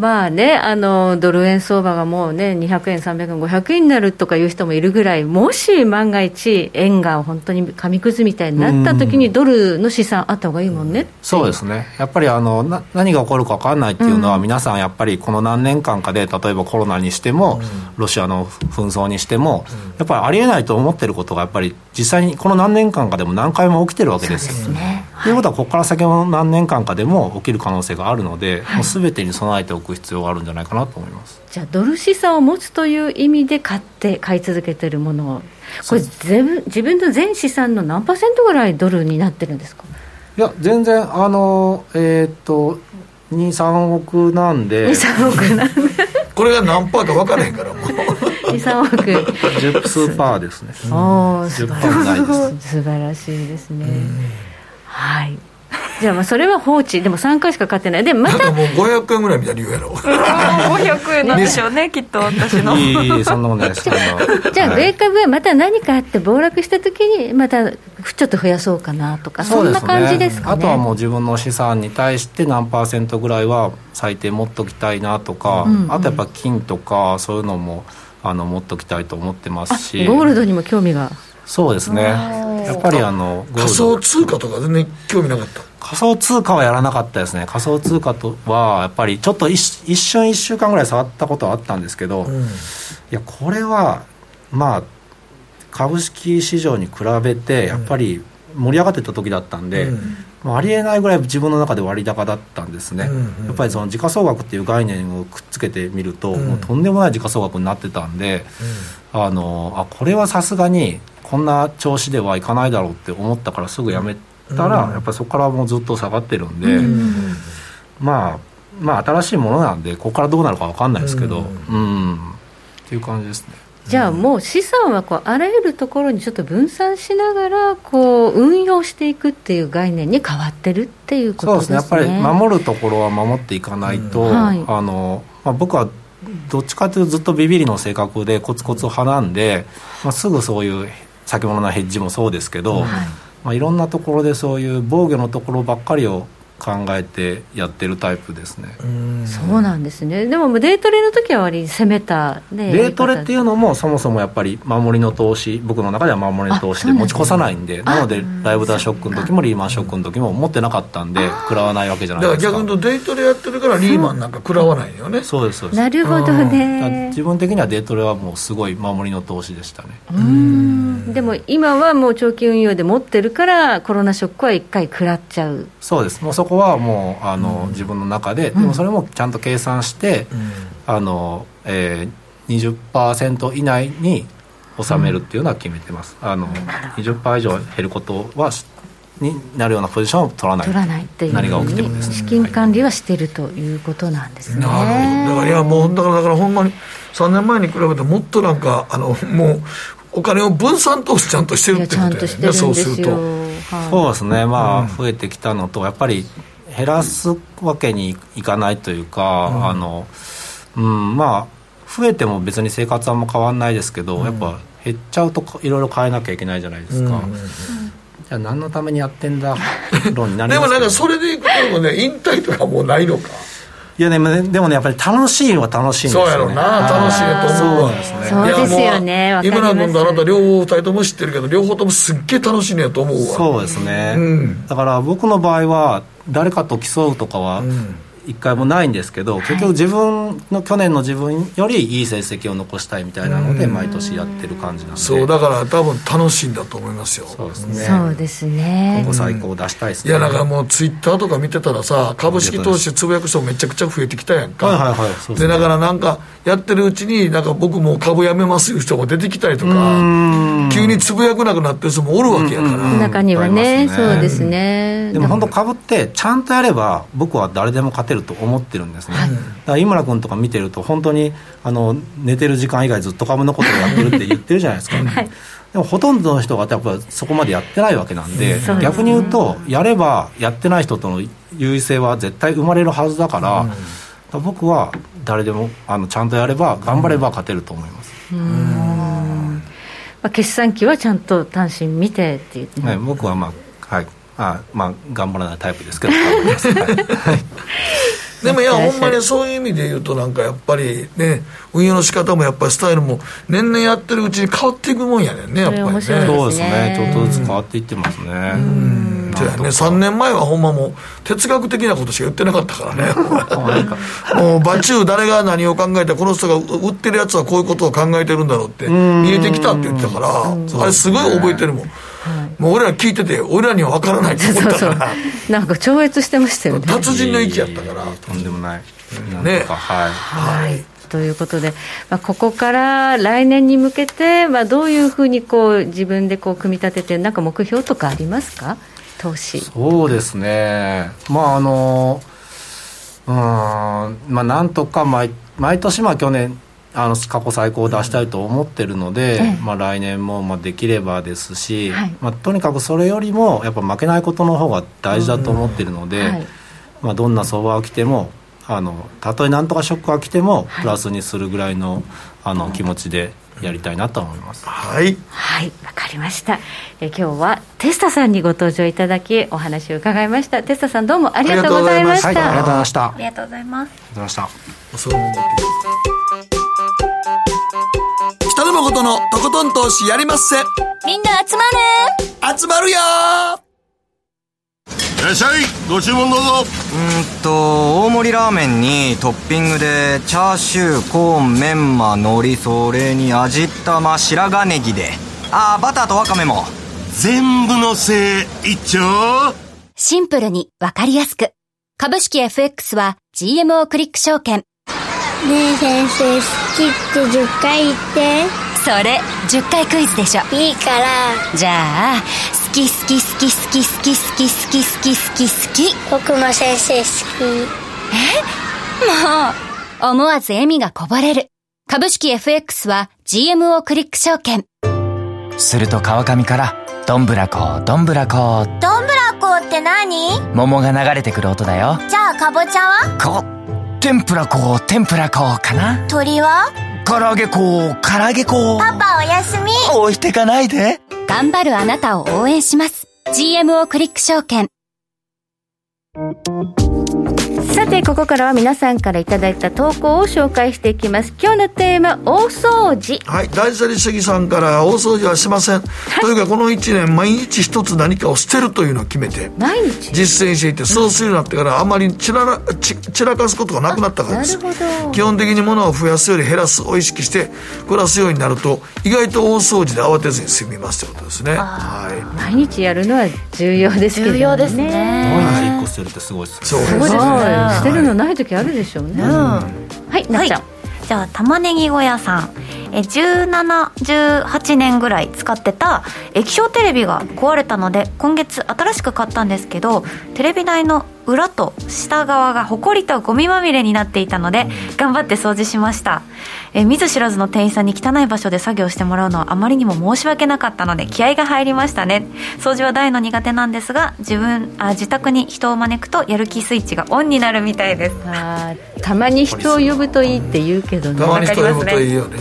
Speaker 2: まあね、あのドル円相場がもうね、200円、300円、500円になるとかいう人もいるぐらい、もし万が一、円が本当に紙くずみたいになったときに、ドルの資産あった方がいいもんね、
Speaker 8: そうですね、やっぱりあのな何が起こるか分からないっていうのは、うん、皆さんやっぱりこの何年間かで、例えばコロナにしても、ロシアの紛争にしても、やっぱりありえないと思ってることが、やっぱり実際にこの何年間かでも何回も起きてるわけですよ。と、ね、いうことは、ここから先の何年間かでも起きる可能性があるので、はい、もうすべてに備えておく必要があるんじゃないかなと思います。
Speaker 2: じゃあ、ドル資産を持つという意味で買って、買い続けているものを、これ全、自分の全資産の何パーセントぐらいドルになってるんですか？
Speaker 8: いや、全然、あのえー、っと、2、3億なんで、
Speaker 2: 2、3億なんで。
Speaker 1: これが何パーか分からへんから、もう。
Speaker 2: 23億。
Speaker 8: 10数パーですね。
Speaker 2: おお素晴らしいですねはい。じゃあまあそれは放置。でも3回しか買ってない。でまた
Speaker 1: もう500円ぐらいみたいに言うやろ。
Speaker 3: 500円なんでしょうねきっと私の。
Speaker 8: いいそんなもんないです
Speaker 2: じゃあ米株はまた何かあって暴落した時にまたちょっと増やそうかなとかそんな感じですかね。
Speaker 8: あとはもう自分の資産に対して何パーセントぐらいは最低持っときたいなとか、うんうん、あとやっぱ金とかそういうのもあの持っときたいと思ってますし。
Speaker 2: ゴールドにも興味が
Speaker 8: そうですね。やっぱりあの
Speaker 1: 仮想通貨とか全然興味なかった？
Speaker 8: 仮想通貨はやらなかったですね。仮想通貨とはやっぱりちょっと一瞬1週間ぐらい触ったことはあったんですけど、うん、いやこれはまあ株式市場に比べてやっぱり盛り上がってた時だったんで、うん、ありえないぐらい自分の中で割高だったんですね、うんうん、やっぱりその時価総額っていう概念をくっつけてみると、うん、もうとんでもない時価総額になってたんで、あのあこれはさすがにこんな調子ではいかないだろうって思ったからすぐやめたら、やっぱりそこからもうずっと下がってるんで、まあまあ新しいものなんでここからどうなるか分かんないですけど、うん。っていう感じですね。
Speaker 2: じゃあもう資産はこうあらゆるところにちょっと分散しながらこう運用していくっていう概念に変わってるっていうことですね。
Speaker 8: そうですね。やっぱり守るところは守っていかないと、うん。はい、あのまあ、僕はどっちかというとずっとビビりの性格でコツコツ派なんで、まあ、すぐそういう先物のヘッジもそうですけど、はい。まあ、いろんなところでそういう防御のところばっかりを考えてやってるタイプですね。
Speaker 2: そうなんですね。でもデイトレの時は割り攻めた、
Speaker 8: ね、デイトレっていうのもそもそもやっぱり守りの投資僕の中では守りの投資で持ち越さないんで。なのでライブダーショックの時もリーマンショックの時も持ってなかったんで食らわないわけじゃないですか。
Speaker 1: だから逆にデイトレやってるからリーマンなんか食らわないよね。
Speaker 8: そうですそうです。
Speaker 2: なるほどね。
Speaker 8: 自分的にはデイトレはもうすごい守りの投資でしたね。
Speaker 2: うん。でも今はもう長期運用で持ってるからコロナショックは一回食らっちゃう。
Speaker 8: そうです。もうそこはもうあの、自分の中で、でもそれもちゃんと計算して、あのえー、20%以内に収めるっていうのは決めてます、あの20%以上減ることはになるようなポジションを取らない。
Speaker 2: 取らないっていう
Speaker 8: 何が起きてもです、
Speaker 2: ね、資金管理はしてるということなんですね、
Speaker 1: はい、だからいやもうだからだからほんまに3年前に比べてもっとなんかあのもうお金を分散投資ちゃんとしてるってことだよね。そうすると、
Speaker 8: はい、そうですね。まあ、増えてきたのとやっぱり減らすわけにいかないというか、うん、あのうんまあ増えても別に生活はあんま変わんないですけど、うん、やっぱ減っちゃうといろいろ変えなきゃいけないじゃないですか、うん。うんうん、じゃあ何のためにやってんだ？論になります
Speaker 1: でもなんかそれでいくとね引退とかもうないのか
Speaker 8: いやでもね、でもね、やっぱり楽しいは楽しいんですよ、ね、
Speaker 1: そうやろうな、楽しいと思うわ。
Speaker 2: そうですよね、
Speaker 1: 井村君とあなた両方二人とも知ってるけど、両方ともすっげえ楽しいねやと思うわ。
Speaker 8: そうですね。うん、だから僕の場合は、誰かと競うとかは、うん一回もないんですけど、結局自分の去年の自分よりいい成績を残したいみたいなので毎年やってる感じなんで。
Speaker 1: そうだから多分楽しいんだと思いますよ。
Speaker 2: そうですね。そうですね。
Speaker 8: ここ最高出したいですね、
Speaker 1: いやだからもうツイッターとか見てたらさ株式投資つぶやく人めちゃくちゃ増えてきたやんか。
Speaker 8: はいはいはい
Speaker 1: で、ね、だからなんかやってるうちになんか僕も株やめますいう人も出てきたりとか急につぶやくなくなってる人もおるわけやから。
Speaker 2: 中にはね、ね、そうですね。
Speaker 8: でも本当株ってちゃんとやれば僕は誰でも勝てると思ってるんですね、はい、だから井村君とか見てると本当にあの寝てる時間以外ずっと株のことをやってるって言ってるじゃないですか、はい、でもほとんどの人がやっぱそこまでやってないわけなんで、うん、逆に言うとやればやってない人との優位性は絶対生まれるはずだから、うん、僕は誰でもあのちゃんとやれば頑張れば勝てると思います。うん。
Speaker 2: まあ、決算期はちゃんと単身見てっていう、
Speaker 8: ね、はい、僕はまあはいあまあ頑張らないタイプですけど。はい。
Speaker 1: でもいやほんまにそういう意味で言うとなんかやっぱりね運用の仕方もやっぱりスタイルも年々やってるうちに変わっていくもんやねんねやっぱりね。
Speaker 8: そうですね。ちょっとずつ変わっていってますね。うん。
Speaker 1: じゃあね。3年前はほんまもう哲学的なことしか言ってなかったからね。もうバチュー誰が何を考えてこの人が売ってるやつはこういうことを考えてるんだろうって見えてきたって言ってたからあれすごい覚えてるもんもう俺ら聞いてて俺らには分からないと思ったから。そうそう。
Speaker 2: なんか超越してましたよね。
Speaker 1: 達人の域やったから。
Speaker 8: とんでもない。
Speaker 1: ね。
Speaker 8: はい、
Speaker 2: はい。ということで、まあ、ここから来年に向けて、まあ、どういうふうにこう自分でこう組み立てて、なんか目標とかありますか、投資。
Speaker 8: そうですね、まああのうん。まあ、なんとか毎毎年、まあ、去年あの過去最高を出したいと思ってるので、ええ、まあ、来年もまあできればですし、はい、まあ、とにかくそれよりもやっぱ負けないことの方が大事だと思ってるので、はい、まあ、どんな相場が来てもあのたとえなんとかショックが来てもプラスにするぐらいの,、あの気持ちでやりたいなと思います。
Speaker 1: はい。
Speaker 2: はい。わかりました。え今日はテスタさんにご登場いただきお話を伺いました。テスタさんどうもありがとうございました。あり
Speaker 8: がとうございました。
Speaker 3: ありがとうございますあ
Speaker 8: りがとうございました
Speaker 1: 北野誠のとことん投資やりまっせ。
Speaker 6: みんな集ま
Speaker 1: る。集まるよ。
Speaker 7: いらっしゃい。ご注文どうぞ。
Speaker 5: うんと大盛りラーメンにトッピングでチャーシューコーンメンマ海苔それに味玉白髪ネギで。ああバターとワカメも。
Speaker 7: 全部のせい一丁。
Speaker 6: シンプルにわかりやすく。株式 FX は GMO クリック証券。ね
Speaker 9: え先生好きって10回言って
Speaker 6: それ10回クイズでしょ。
Speaker 9: いいから。
Speaker 6: じゃあ好き好き好き好き好き好き好き好き好き。好き
Speaker 9: 僕も先生好き。え？
Speaker 6: もう思わず笑みがこぼれる。株式 FX は GMO クリック証券。
Speaker 10: すると川上からどんぶらこどんぶらこ
Speaker 9: どんぶらこって何？
Speaker 10: 桃が流れてくる音だよ。
Speaker 9: じゃあかぼちゃは？
Speaker 10: こ天ぷらこ天ぷらこかな
Speaker 9: 鳥は？
Speaker 10: 唐揚げ粉唐揚げ粉。
Speaker 9: パパおやすみ。
Speaker 10: 置いてかないで。
Speaker 6: 頑張るあなたを応援します。GMO クリック証券
Speaker 2: さてここからは皆さんからいただいた投稿を紹介していきます。今日のテーマ大掃除。
Speaker 1: はい大理石さんから大掃除はしません、はい、というかこの1年毎日一つ何かを捨てるというのを決めて
Speaker 2: 毎日？
Speaker 1: 実践していてそうするようになってからあまり散ら散らかすことがなくなったからです。基本的に物を増やすより減らすを意識して暮らすようになると意外と大掃除で慌てずに済みますということですね。はい。
Speaker 2: 毎日やるのは重要ですけどね。
Speaker 3: 重要ですね。
Speaker 8: 毎日1個捨てるってすごいです
Speaker 1: そうです
Speaker 2: ね捨てるのない時あるでしょうね、うん、はいなっちゃん、はい、
Speaker 3: じゃあ玉ねぎ小屋さん。え1718年ぐらい使ってた液晶テレビが壊れたので今月新しく買ったんですけどテレビ台の裏と下側がほこりとゴミまみれになっていたので頑張って掃除しましたえ見ず知らずの店員さんに汚い場所で作業してもらうのはあまりにも申し訳なかったので気合が入りましたね。掃除は大の苦手なんですが自分あ自宅に人を招くとやる気スイッチがオンになるみたいです。
Speaker 2: あたまに人を呼ぶといいって言うけどね。
Speaker 1: たまに人を呼ぶといいよね。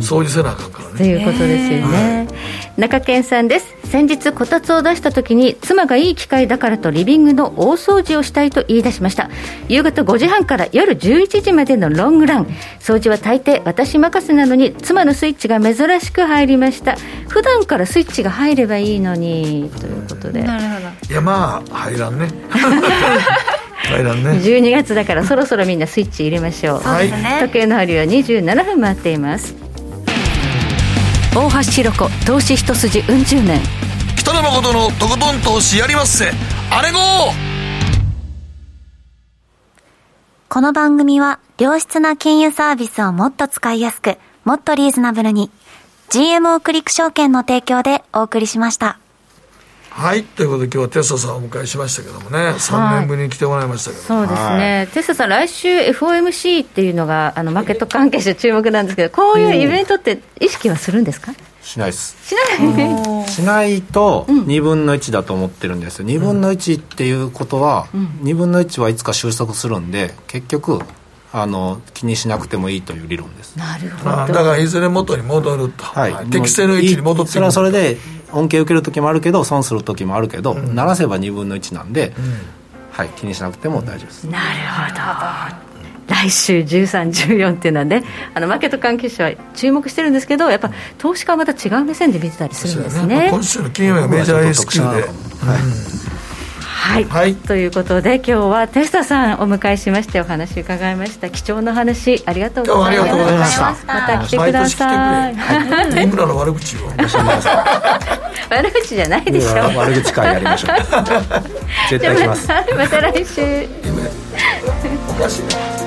Speaker 1: 掃除せなあかんからね。
Speaker 2: ということですよね、中堅さんです。先日こたつを出した時に妻がいい機会だからとリビングの大掃除をしたいと言い出しました。夕方5時半から夜11時までのロングラン。掃除は大抵私任せなのに妻のスイッチが珍しく入りました。普段からスイッチが入ればいいのに。ということで。
Speaker 3: なるほ
Speaker 1: ど。いやまあ入らんね。入らんね。
Speaker 2: 12月だからそろそろみんなスイッチ入れましょう、
Speaker 3: はい、
Speaker 2: 時計の針は27分回っています。大橋ひろ子投資一筋うん十年。
Speaker 1: 北野誠のとことん投資やりまっせあれご
Speaker 3: この番組は良質な金融サービスをもっと使いやすくもっとリーズナブルに GMO クリック証券の提供でお送りしました。
Speaker 1: はいということで今日はテスタさんをお迎えしましたけどもね、はい、3年ぶりに来てもらいましたけど
Speaker 2: そうですね、はい、テスタさん来週 FOMC っていうのがあの マーケット関係者注目なんですけどこういうイベントって意識はするんですか、うん
Speaker 8: しないです。
Speaker 2: しない、
Speaker 8: しないと2分の1だと思ってるんですよ。2分の1っていうことは、うん、2分の1はいつか収束するんで結局あの気にしなくてもいいという理論です。
Speaker 2: なるほど。
Speaker 1: だからいずれ元に戻ると、はい、適正の位置に戻って
Speaker 8: それはそれで恩恵を受ける時もあるけど損する時もあるけど、うん、鳴らせば2分の1なんで、うん、はい、気にしなくても大丈夫です。
Speaker 2: なるほど来週13、14っていうのはねあのマーケット関係者は注目してるんですけどやっぱ投資家はまた違う目線で見てたりするんですね、
Speaker 1: ね、今週の金曜日はメジャー S q で、はい。
Speaker 2: はい、はい、ということで今日はテスタさんお迎えしましてお話伺いました。貴重な話ありがとうござい
Speaker 1: ました。
Speaker 2: また。来てください。
Speaker 1: はい、村の悪口を。
Speaker 2: 悪口じゃないでしょ。
Speaker 8: 悪口会やりましょう。絶対します。
Speaker 2: また来週。
Speaker 1: おかしいな